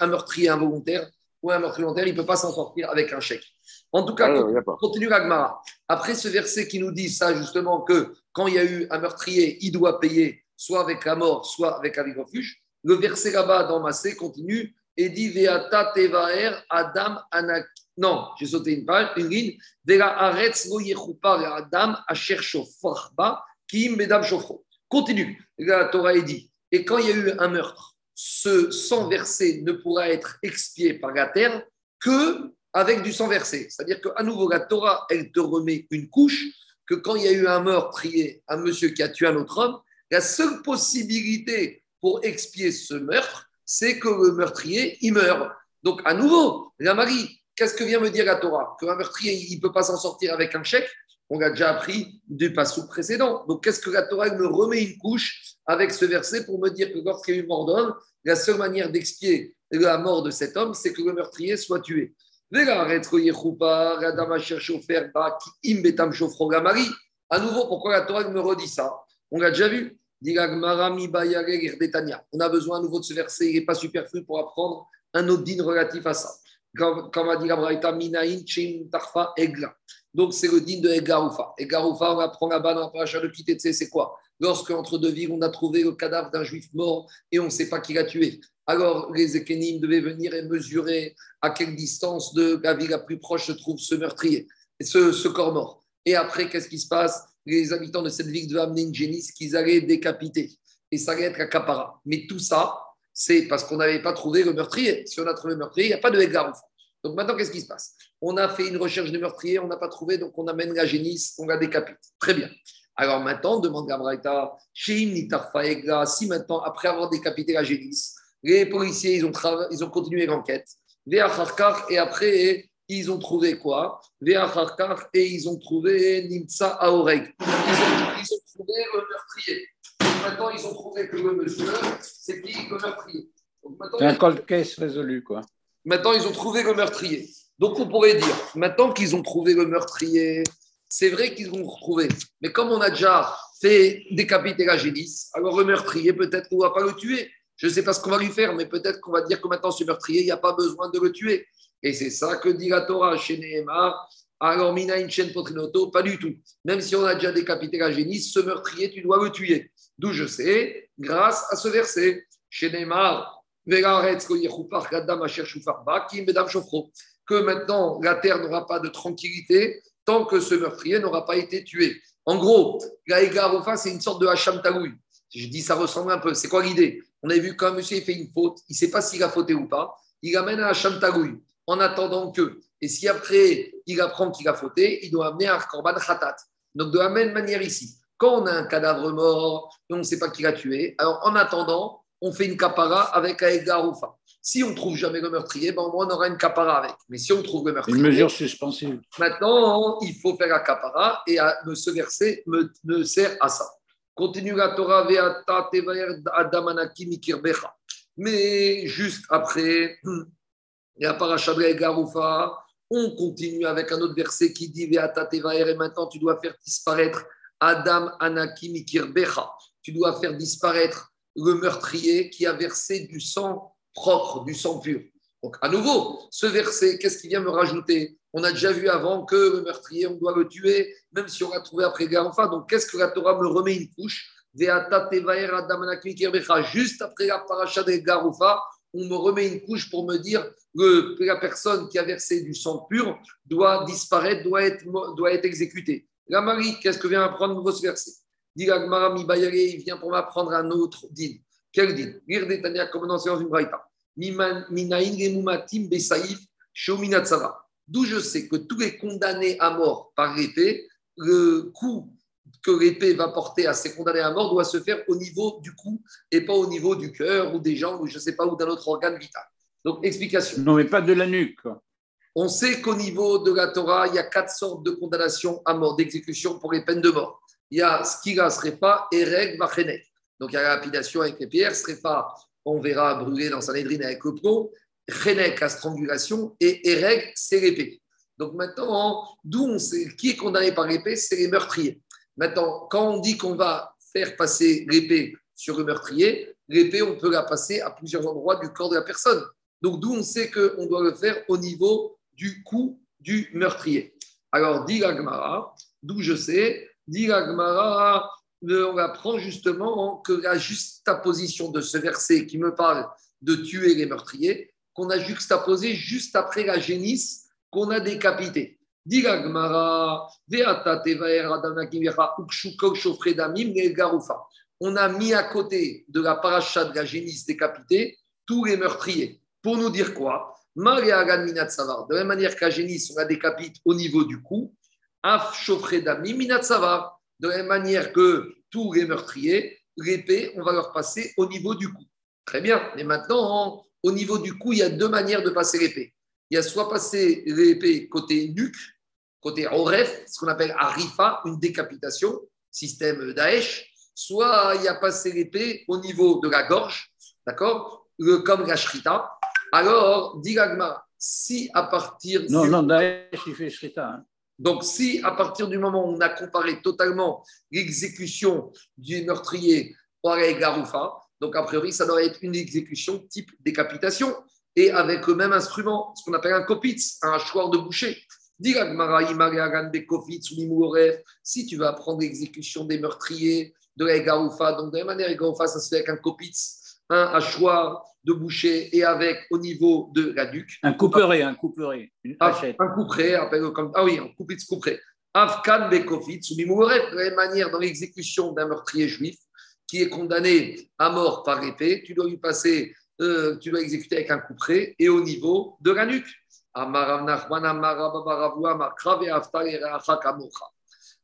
Speaker 1: un, meurtrier involontaire ou un meurtrier volontaire, il ne peut pas s'en sortir avec un chèque. En tout cas,
Speaker 5: Ah, non,
Speaker 1: continue,
Speaker 5: d'accord.
Speaker 1: continue l'Agmara. Après ce verset qui nous dit ça, justement, que quand il y a eu un meurtrier, il doit payer soit avec la mort, soit avec un refuge. Le verset là-bas dans Massé continue et dit Veata tevaer Adam anak. Non, j'ai sauté une page, une ligne. Aretz lo Adam asher shofarba kim bedam shofro. Continue. La Torah dit. Et quand il y a eu un meurtre, ce sang versé ne pourra être expié par la terre que avec du sang versé. C'est-à-dire qu'à nouveau, la Torah, elle te remet une couche que quand il y a eu un meurtrier, un monsieur qui a tué un autre homme, la seule possibilité pour expier ce meurtre, c'est que le meurtrier, il meurt. Donc, à nouveau, la Marie, qu'est-ce que vient me dire la Torah? Qu'un meurtrier, il ne peut pas s'en sortir avec un chèque? On l'a déjà appris du passage précédent. Donc, qu'est-ce que la Torah me remet une couche avec ce verset pour me dire que lorsqu'il y a eu mort d'homme, la seule manière d'expier la mort de cet homme, c'est que le meurtrier soit tué. À nouveau, pourquoi la Torah me redit ça? On l'a déjà vu. On a besoin à nouveau de ce verset, il n'est pas superflu pour apprendre un autre relatif à ça. Comme a dit la Tarfa, Egla. Donc c'est le din de Egaroufa. Egaroufa, on apprend là-bas dans la paracha de Kitetse, c'est quoi? Lorsque entre deux villes, on a trouvé le cadavre d'un juif mort et on ne sait pas qui l'a tué. Alors les Ekenim devaient venir et mesurer à quelle distance de la ville la plus proche se trouve ce meurtrier, ce, ce corps mort. Et après, qu'est-ce qui se passe? Les habitants de cette ville devaient amener une génisse qu'ils allaient décapiter. Et ça allait être la capara. Mais tout ça, c'est parce qu'on n'avait pas trouvé le meurtrier. Si on a trouvé le meurtrier, il n'y a pas de Egar Donc maintenant, qu'est-ce qui se passe? On a fait une recherche de meurtrier, on n'a pas trouvé, donc on amène la génisse, on la décapite. Très bien. Alors maintenant, demande Gabraïta, si maintenant, après avoir décapité la génisse, les policiers, ils ont, ils ont continué l'enquête, et après, ils ont trouvé quoi? Et ils ont trouvé Nimtsa Aoreg. Ils ont, ils ont trouvé le meurtrier. Donc maintenant, ils ont trouvé que le monsieur, c'est qui le meurtrier?
Speaker 3: C'est un cold case résolu, quoi.
Speaker 1: Maintenant, ils ont trouvé le meurtrier. Donc, on pourrait dire, maintenant qu'ils ont trouvé le meurtrier, c'est vrai qu'ils l'ont retrouvé. Mais comme on a déjà fait décapiter la génisse, alors le meurtrier, peut-être qu'on ne va pas le tuer. Je ne sais pas ce qu'on va lui faire, mais peut-être qu'on va dire que maintenant, ce meurtrier, il n'y a pas besoin de le tuer. Et c'est ça que dit la Torah chez Nehemar. Alors, Mina Inchen Potrinoto, pas du tout. Même si on a déjà décapité la génisse, ce meurtrier, tu dois le tuer. D'où je sais, grâce à ce verset, chez Nehemar, que maintenant la terre n'aura pas de tranquillité tant que ce meurtrier n'aura pas été tué. En gros, la Egarofa, c'est une sorte de Hacham. Je dis, ça ressemble un peu. C'est quoi l'idée? On a vu qu'un monsieur fait une faute, il ne sait pas s'il a fauté ou pas, il amène un Hacham en attendant que. Et si après il apprend qu'il a fauté, il doit amener un Korban Khatat. Donc de la même manière ici, quand on a un cadavre mort et on ne sait pas qui l'a tué, alors en attendant, on fait une kapara avec Aïga Si on ne trouve jamais le meurtrier, ben, on aura une kapara avec. Mais si on trouve le meurtrier.
Speaker 3: Une mesure suspensive.
Speaker 1: Maintenant, il faut faire la kapara et ce verset me, me, sert à ça. Continue la Torah Mais juste après, [CLEARS THROAT] et à Garoufa, on continue avec un autre verset qui dit et maintenant tu dois faire disparaître Adam Anaki Mikirbecha. Tu dois faire disparaître le meurtrier qui a versé du sang propre, du sang pur. Donc, à nouveau, ce verset, qu'est-ce qu'il vient me rajouter? On a déjà vu avant que le meurtrier, on doit le tuer, même si on l'a trouvé après Garoufa. Donc, qu'est-ce que la Torah me remet une couche? Juste après la paracha de Garoufa, on me remet une couche pour me dire que la personne qui a versé du sang pur doit disparaître, doit être, exécutée. La Marie, qu'est-ce que vient apprendre ce verset Dit il vient pour m'apprendre un autre din. Quel din? Lire Tania comme. D'où je sais que tous les condamnés à mort par l'épée, le coup que l'épée va porter à ces condamnés à mort doit se faire au niveau du cou et pas au niveau du cœur ou des jambes ou je ne sais pas, ou d'un autre organe vital. Donc, explication.
Speaker 3: Non, mais pas de la nuque.
Speaker 1: On sait qu'au niveau de la Torah, il y a quatre sortes de condamnations à mort, d'exécution pour les peines de mort. Il y a skira, pas et reg, machenet. Donc, il y a la lapidation avec les pierres, pas on verra brûler dans sa nédrine avec le plomb, chenek, la strangulation, et ereg, c'est l'épée. Donc maintenant, d'où on sait qui est condamné par l'épée, c'est les meurtriers. Maintenant, quand on dit qu'on va faire passer l'épée sur le meurtrier, l'épée, on peut la passer à plusieurs endroits du corps de la personne. Donc, d'où on sait qu'on doit le faire au niveau du cou du meurtrier. Alors, dit l'Agmara, d'où je sais, dit l'Agmara, on apprend justement que la juxtaposition de ce verset qui me parle de tuer les meurtriers, qu'on a juxtaposé juste après la génisse qu'on a décapité. On a mis à côté de la paracha de la génisse décapitée tous les meurtriers. Pour nous dire quoi? De la même manière la génisse, on la décapite au niveau du cou. De la même manière que tous les meurtriers, l'épée, on va leur passer au niveau du cou. Très bien. Mais maintenant, au niveau du cou, il y a deux manières de passer l'épée. Il y a soit passer l'épée côté nuque, côté Oref, ce qu'on appelle Arifa, une décapitation, système Daesh, soit il y a passé l'épée au niveau de la gorge, d'accord Comme la Shrita. Alors, dit si à partir.
Speaker 3: Non, non, Daesh, il fait Shrita. Hein.
Speaker 1: Donc, si à partir du moment où on a comparé totalement l'exécution du meurtrier par Garoufa, donc a priori, ça doit être une exécution type décapitation et avec le même instrument, ce qu'on appelle un kopitz, un hachoir de boucher. Si tu vas prendre l'exécution des meurtriers de la donc de la manière, Garoufa, ça se fait avec un kopitz, un hachoir de boucher et avec au niveau de la duc.
Speaker 3: Un couperet, un couperet,
Speaker 1: une hachette. Un couperet, comme, ah oui, un coupitz couperet. Afkan Bekofitz, de la même manière, dans l'exécution d'un meurtrier juif qui est condamné à mort par épée, tu dois lui passer, euh, tu dois exécuter avec un couperet et au niveau de la nuque.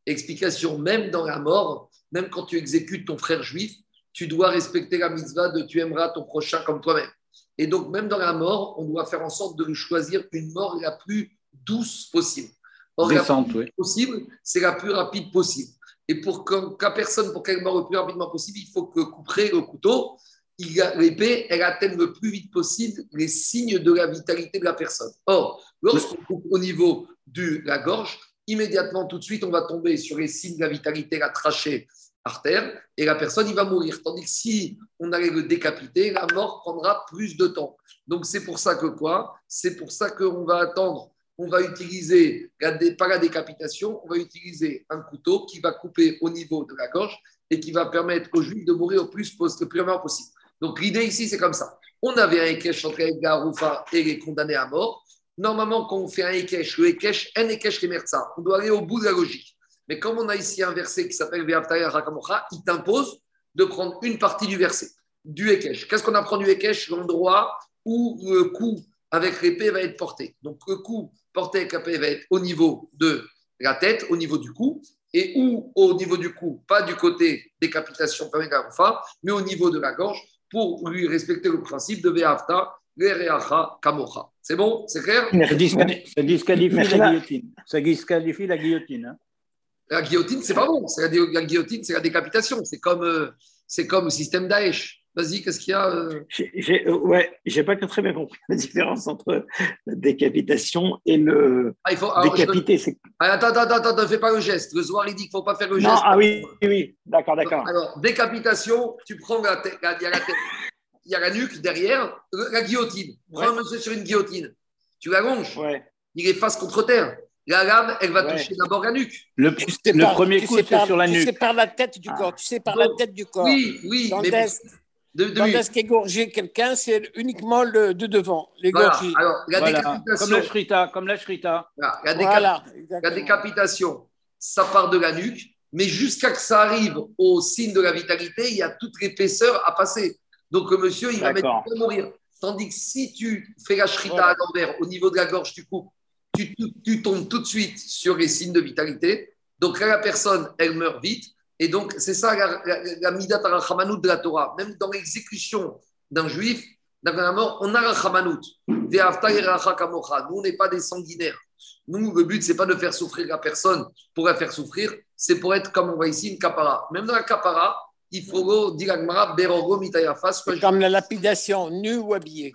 Speaker 1: Explication, même dans la mort, même quand tu exécutes ton frère juif, tu dois respecter la mitzvah de tu aimeras ton prochain comme toi-même. Et donc, même dans la mort, on doit faire en sorte de lui choisir une mort la plus douce possible.
Speaker 3: Or, la
Speaker 1: plus possible, c'est la plus rapide possible. Et pour qu'une personne, pour qu'elle meure le plus rapidement possible, il faut que couper le couteau, l'épée, elle atteigne le plus vite possible les signes de la vitalité de la personne. Or, lorsqu'on coupe au niveau de la gorge, immédiatement, tout de suite, on va tomber sur les signes de la vitalité, la trachée artère et la personne, il va mourir. Tandis que si on allait le décapiter, la mort prendra plus de temps. Donc c'est pour ça que quoi? C'est pour ça qu'on va attendre. On va utiliser, pas la décapitation, on va utiliser un couteau qui va couper au niveau de la gorge et qui va permettre aux juifs de mourir au plus, le plus possible. Donc l'idée ici, c'est comme ça. On avait un Ekech entre Edgar Roufa et les condamnés à mort. Normalement, quand on fait un Ekech, le Ekech, un Ekech Merza, on doit aller au bout de la logique. Mais comme on a ici un verset qui s'appelle Ve'aftaya Rakamocha, il t'impose de prendre une partie du verset, du Ekech. Qu'est-ce qu'on apprend du Ekech L'endroit où le coup avec l'épée va être porté. Donc le coup porté avec l'épée va être au niveau de la tête, au niveau du cou, et où au niveau du cou, pas du côté décapitation mais au niveau de la gorge, pour lui respecter le principe de Ve'afta, Ve'reacha Kamocha. C'est bon? C'est clair?
Speaker 3: Ça disqualifie la guillotine. Ça disqualifie la guillotine. Hein.
Speaker 1: La guillotine, c'est pas bon. La, la guillotine, c'est la décapitation. C'est comme, euh, c'est comme le système Daesh. Vas-y, qu'est-ce qu'il y a euh
Speaker 6: j'ai, euh, Ouais, j'ai pas très bien compris la différence entre la décapitation et le ah, il faut, décapiter.
Speaker 1: Ah, attends, attends, attends, ne fais pas le geste. Le soir, il dit qu'il ne faut pas faire le geste.
Speaker 6: Ah oui, oui, oui. d'accord, d'accord.
Speaker 1: Alors, décapitation, tu prends la tête, il y a la tête, il y a la nuque derrière, la guillotine. Prends un monsieur sur une guillotine. Tu l'allonges. Ouais. Il est face contre terre. La lame, elle va toucher d'abord la nuque.
Speaker 3: Le, premier coup, c'est sur la nuque. Tu
Speaker 2: sais par la tête du corps. Tu sais par la tête du corps.
Speaker 1: Oui, oui.
Speaker 2: Dans mais de, de qu'égorger quelqu'un, c'est uniquement le de devant, l'égorger.
Speaker 1: Alors, la décapitation.
Speaker 3: Comme la shrita, comme la shrita.
Speaker 1: la, décapitation, ça part de la nuque, mais jusqu'à que ça arrive au signe de la vitalité, il y a toute l'épaisseur à passer. Donc, le monsieur, il va mettre mourir. Tandis que si tu fais la shrita à l'envers, au niveau de la gorge, tu coupes tu, tombes tout de suite sur les signes de vitalité. Donc là, la personne, elle meurt vite. Et donc, c'est ça la, la, midat de la Torah. Même dans l'exécution d'un juif, la mort, on a la chamanout. Nous, on n'est pas des sanguinaires. Nous, le but, c'est pas de faire souffrir la personne pour la faire souffrir, c'est pour être, comme on voit ici, une capara. Même dans la capara, il faut dire beroro mitayafas.
Speaker 2: Comme la lapidation, nu ou habillé.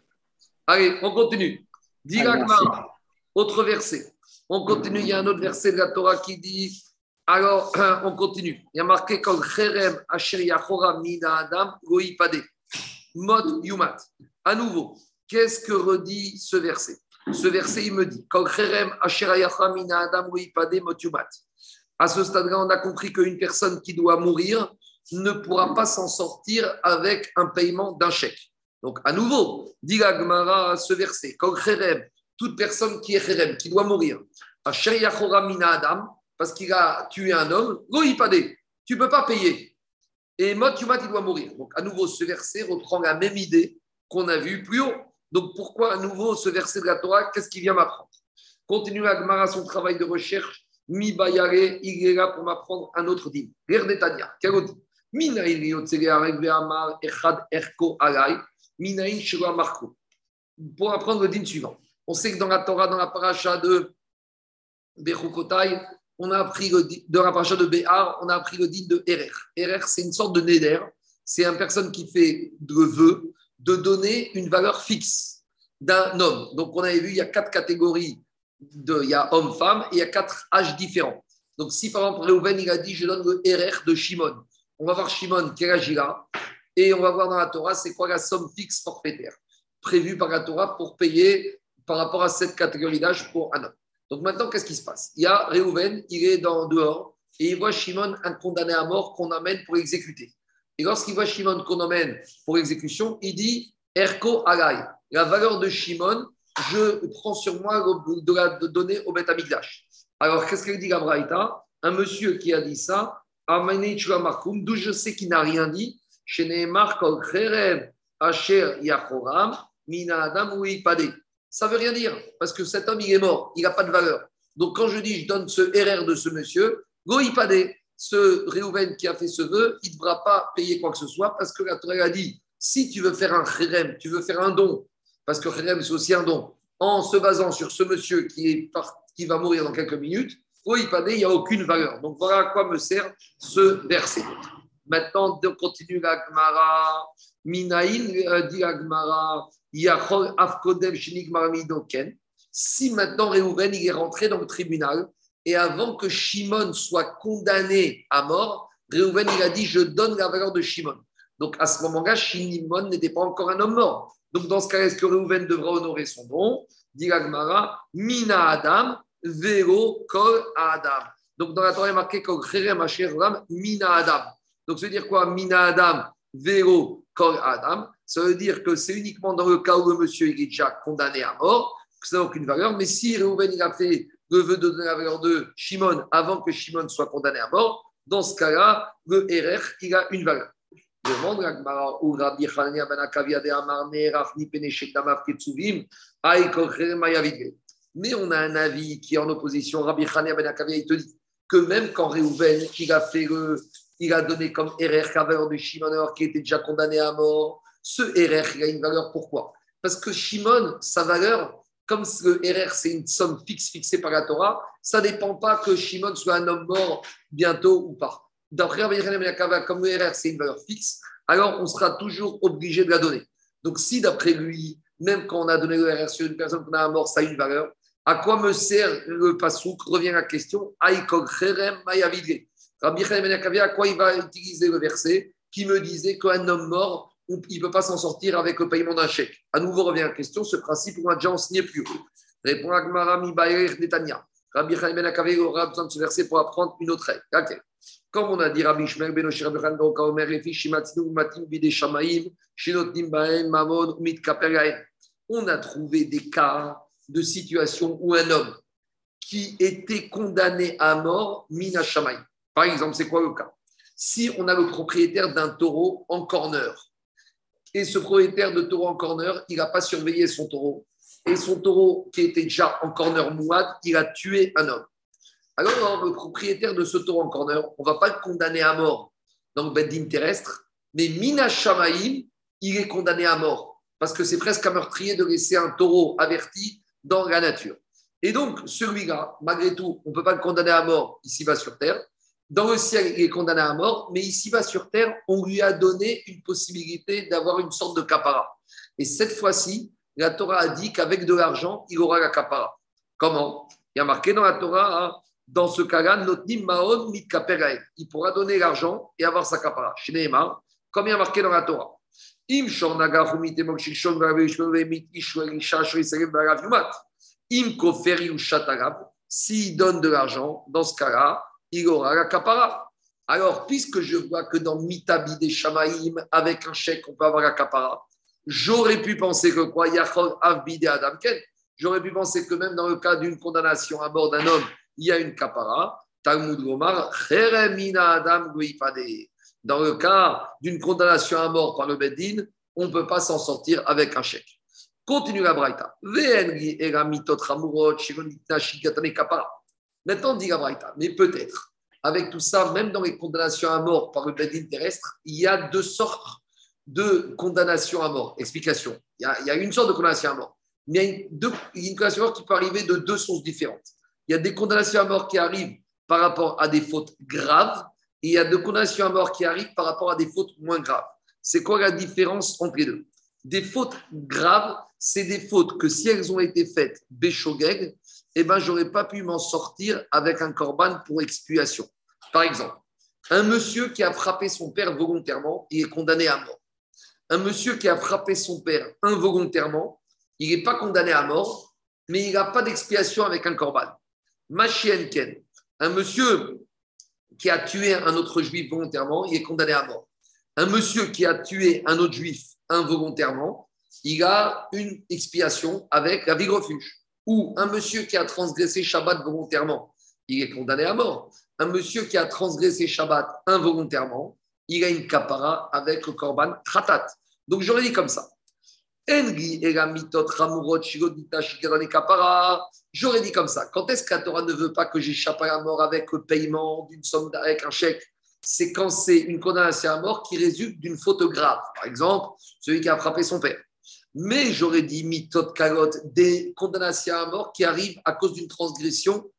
Speaker 1: Allez, on continue. Dit autre verset. On continue. Il y a un autre verset de la Torah qui dit. Alors, [CLEARS THROAT] on continue. Il y a marqué Asher Yachora Mina Adam Goipade. Mot Yumat. À nouveau, qu'est-ce que redit ce verset? Ce verset, il me dit Asher Yachora Mina Adam Goipade Mot Yumat. À ce stade-là, on a compris qu'une personne qui doit mourir ne pourra pas s'en sortir avec un paiement d'un chèque. Donc, à nouveau, dit la ce verset Kol Cherem toute personne qui est kherem, qui doit mourir, Adam, parce qu'il a tué un homme, tu ne peux pas payer. Et Mot il doit mourir. Donc, à nouveau, ce verset reprend la même idée qu'on a vue plus haut. Donc, pourquoi à nouveau ce verset de la Torah? Qu'est-ce qu'il vient m'apprendre? Continue à son travail de recherche. Mi Bayare, il est là pour m'apprendre un autre dîme. Pour apprendre le dîme suivant. On sait que dans la Torah, dans la paracha de Bechukotai, on a appris le, paracha de Béhar, on a appris le de c'est une sorte de neder. C'est une personne qui fait le vœu de donner une valeur fixe d'un homme. Donc, on avait vu, il y a quatre catégories. De, il y a homme-femme et il y a quatre âges différents. Donc, si par exemple, Reuven, il a dit, je donne le Erer de Shimon. On va voir Shimon, quel. Et on va voir dans la Torah, c'est quoi la somme fixe forfaitaire prévue par la Torah pour payer par rapport à cette catégorie d'âge pour un homme. Donc maintenant, qu'est-ce qui se passe? Il y a Réhouven, il est dans, dehors et il voit Shimon, un condamné à mort qu'on amène pour exécuter. Et lorsqu'il voit Shimon qu'on amène pour exécution, il dit Erko Alay, la valeur de Shimon, je prends sur moi de la donner au Beth. Alors, qu'est-ce qu'il dit la Braïta? Un monsieur qui a dit ça, d'où je sais qu'il n'a rien dit, chez Nehemar Kol Asher Yachoram, Mina Pade. Ça veut rien dire, parce que cet homme, il est mort, il n'a pas de valeur. Donc quand je dis, je donne ce RR de ce monsieur, Goïpadé, ce Réhouven qui a fait ce vœu, il ne devra pas payer quoi que ce soit, parce que la Torah a dit, si tu veux faire un chérem, tu veux faire un don, parce que chérem, c'est aussi un don, en se basant sur ce monsieur qui, est qui va mourir dans quelques minutes, Goïpadé, il n'y a aucune valeur. Donc voilà à quoi me sert ce verset. Maintenant, on continue la Gemara. Minaïn, euh, dit la Gemara, si maintenant Réhouven est rentré dans le tribunal et avant que Shimon soit condamné à mort, Réhouven, il a dit Je donne la valeur de Shimon. Donc à ce moment-là, Shimon n'était pas encore un homme mort. Donc dans ce cas, est-ce que Réhouven devra honorer son don? Dit Mina Adam, Vero Kol Adam. Donc dans la Torah, il est marqué Mina Adam. Donc ça veut dire quoi? Mina Adam, Vero Kol Adam. Ça veut dire que c'est uniquement dans le cas où le monsieur est déjà condamné à mort que ça n'a aucune valeur. Mais si Réhouven a fait le vœu de donner la valeur de Shimon avant que Shimon soit condamné à mort, dans ce cas-là, le RR, il a une valeur. Demande ben Mais on a un avis qui est en opposition. Rabbi ben il te dit que même quand Réhouven, il a fait le, il a donné comme RR la valeur de Shimon qui était déjà condamné à mort, ce RR, il a une valeur. Pourquoi? Parce que Shimon, sa valeur, comme le RR, c'est une somme fixe fixée par la Torah, ça ne dépend pas que Shimon soit un homme mort bientôt ou pas. D'après comme le RR, c'est une valeur fixe, alors on sera toujours obligé de la donner. Donc si d'après lui, même quand on a donné le RR sur une personne qu'on a mort, ça a une valeur, à quoi me sert le pasouk Revient la question. Rabbi à quoi il va utiliser le verset qui me disait qu'un homme mort il ne peut pas s'en sortir avec le paiement d'un chèque. À nouveau revient la question, ce principe, on a déjà enseigné plus. Répond Agmarami Bayer Netanya. Rabbi Chaim Ben Akave aura besoin de ce verset pour apprendre une autre règle. Comme on a dit Rabbi Shmer Ben Oshir Rabbi Chaim Ben Omer Refi Shimatzinu Matim Bide Shamaim Shinotnim Baem Mamon Umit Kaper On a trouvé des cas de situation où un homme qui était condamné à mort, Mina Shamaim. Par exemple, c'est quoi le cas? Si on a le propriétaire d'un taureau en corner, et ce propriétaire de taureau en corner, il n'a pas surveillé son taureau. Et son taureau, qui était déjà en corner mouad, il a tué un homme. Alors, le propriétaire de ce taureau en corner, on ne va pas le condamner à mort dans le bedding terrestre, mais Mina Shamaïm, il est condamné à mort. Parce que c'est presque un meurtrier de laisser un taureau averti dans la nature. Et donc, celui-là, malgré tout, on ne peut pas le condamner à mort ici-bas sur Terre. Dans le ciel, il est condamné à mort, mais ici-bas sur terre, on lui a donné une possibilité d'avoir une sorte de capara. Et cette fois-ci, la Torah a dit qu'avec de l'argent, il aura la capara. Comment Il y a marqué dans la Torah, hein, dans ce cas-là, maon mit Il pourra donner l'argent et avoir sa capara. comme il y a marqué dans la Torah. S'il donne de l'argent, dans ce cas-là, il aura la capara. Alors, puisque je vois que dans Mitabi des Shamaïm, avec un chèque, on peut avoir la capara, j'aurais pu penser que quoi Yachol Avbide Adamken, j'aurais pu penser que même dans le cas d'une condamnation à bord d'un homme, il y a une capara. Talmud Gomar, Adam Dans le cas d'une condamnation à mort par le Beddin, on ne peut pas s'en sortir avec un chèque. Continue la Braïta. Maintenant, dit la mais peut-être, avec tout ça, même dans les condamnations à mort par le Bedin terrestre, il y a deux sortes de condamnations à mort. Explication. Il y a, une sorte de condamnation à mort. Mais il y, a une, condamnation à mort qui peut arriver de deux sources différentes. Il y a des condamnations à mort qui arrivent par rapport à des fautes graves et il y a des condamnations à mort qui arrivent par rapport à des fautes moins graves. C'est quoi la différence entre les deux? Des fautes graves, c'est des fautes que si elles ont été faites béchogeg, eh ben, j'aurais pas pu m'en sortir avec un corban pour expiation. Par exemple, un monsieur qui a frappé son père volontairement, il est condamné à mort. Un monsieur qui a frappé son père involontairement, il n'est pas condamné à mort, mais il n'a pas d'expiation avec un corban. Machienken, un monsieur qui a tué un autre juif volontairement, il est condamné à mort. Un monsieur qui a tué un autre juif involontairement, il a une expiation avec la vie refuge ou un monsieur qui a transgressé Shabbat volontairement, il est condamné à mort. Un monsieur qui a transgressé Shabbat involontairement, il a une kapara avec le korban tratat. Donc j'aurais dit comme ça. J'aurais dit comme ça. Quand est-ce que la Torah ne veut pas que j'échappe à la mort avec le paiement d'une somme, avec un chèque? C'est quand c'est une condamnation à mort qui résulte d'une faute grave. Par exemple, celui qui a frappé son père mais j'aurais dit mitot kalot, des condamnations à mort qui arrivent à cause d'une transgression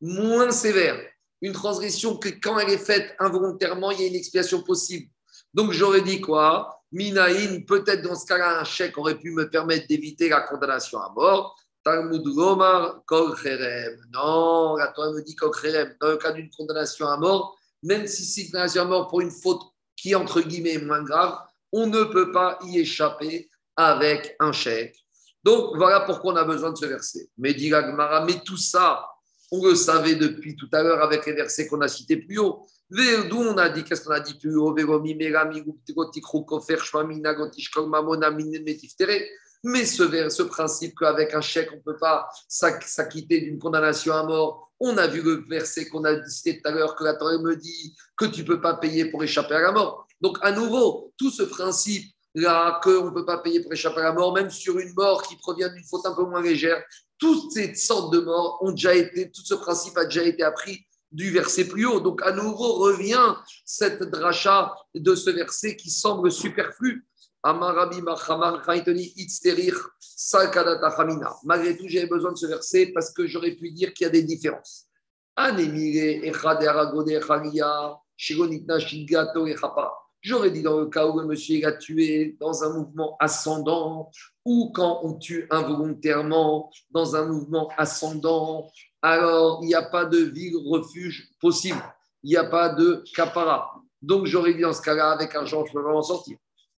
Speaker 1: moins sévère. Une transgression que quand elle est faite involontairement, il y a une expiation possible. Donc j'aurais dit quoi? Minaïn, peut-être dans ce cas-là, un chèque aurait pu me permettre d'éviter la condamnation à mort. Talmud Gomar, Non, la Torah me dit Kol Dans le cas d'une condamnation à mort, même si c'est condamnation à mort pour une faute qui, entre guillemets, est moins grave, on ne peut pas y échapper avec un chèque. Donc, voilà pourquoi on a besoin de ce verset. Mais dit mais tout ça, on le savait depuis tout à l'heure avec les versets qu'on a cités plus haut. D'où on a dit, qu'est-ce qu'on a dit plus haut? Mais ce, ce principe qu'avec un chèque, on ne peut pas s'acquitter d'une condamnation à mort, on a vu le verset qu'on a cité tout à l'heure, que la Torah me dit que tu ne peux pas payer pour échapper à la mort. Donc, à nouveau, tout ce principe là qu'on ne peut pas payer pour échapper à la mort, même sur une mort qui provient d'une faute un peu moins légère, toutes ces sortes de morts ont déjà été, tout ce principe a déjà été appris du verset plus haut. Donc, à nouveau, revient cette dracha de ce verset qui semble superflu. Malgré tout, j'avais besoin de ce verset parce que j'aurais pu dire qu'il y a des différences. J'aurais dit dans le cas où le monsieur a tué dans un mouvement ascendant ou quand on tue involontairement dans un mouvement ascendant, alors il n'y a pas de ville refuge possible. Il n'y a pas de capara. Donc j'aurais dit dans ce cas-là, avec un genre, je peux vraiment sortir.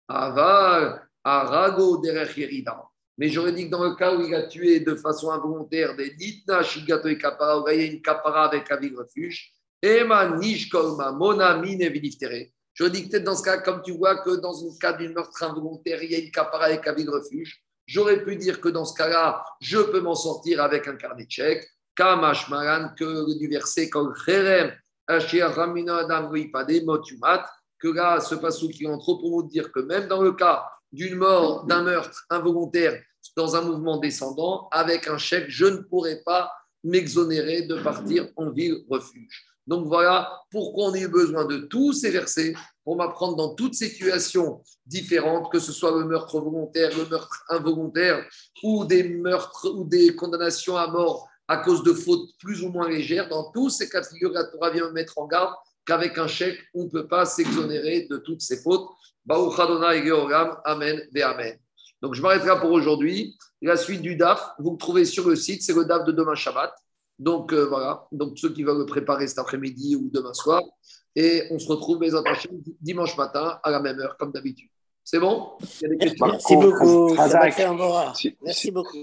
Speaker 1: Aval, Arago, Derech Mais j'aurais dit que dans le cas où il a tué de façon involontaire des Nitna, Shigato et Kapara, il y a une capara avec un ville refuge, Ema, Nishkolma, Mona, Mine, je dis que peut-être dans ce cas, comme tu vois que dans le cas d'une meurtre involontaire, il y a une capara avec un de refuge, j'aurais pu dire que dans ce cas-là, je peux m'en sortir avec un carnet de chèque. Kamash Maran, que du verset comme Kherem, que là, ce passage qui trop pour vous dire que même dans le cas d'une mort, d'un meurtre involontaire dans un mouvement descendant, avec un chèque, je ne pourrais pas m'exonérer de partir en ville refuge. Donc voilà pourquoi on a eu besoin de tous ces versets pour m'apprendre dans toutes situations différentes, que ce soit le meurtre volontaire, le meurtre involontaire, ou des meurtres ou des condamnations à mort à cause de fautes plus ou moins légères. Dans tous ces cas de figure, la Torah vient me mettre en garde qu'avec un chèque, on ne peut pas s'exonérer de toutes ces fautes. Amen, Amen. Donc je m'arrêterai pour aujourd'hui. La suite du DAF, vous le trouvez sur le site, c'est le DAF de demain Shabbat. Donc euh, voilà, donc ceux qui veulent le préparer cet après-midi ou demain soir. Et on se retrouve les dimanche matin à la même heure, comme d'habitude. C'est bon?
Speaker 2: Merci beaucoup. Merci beaucoup.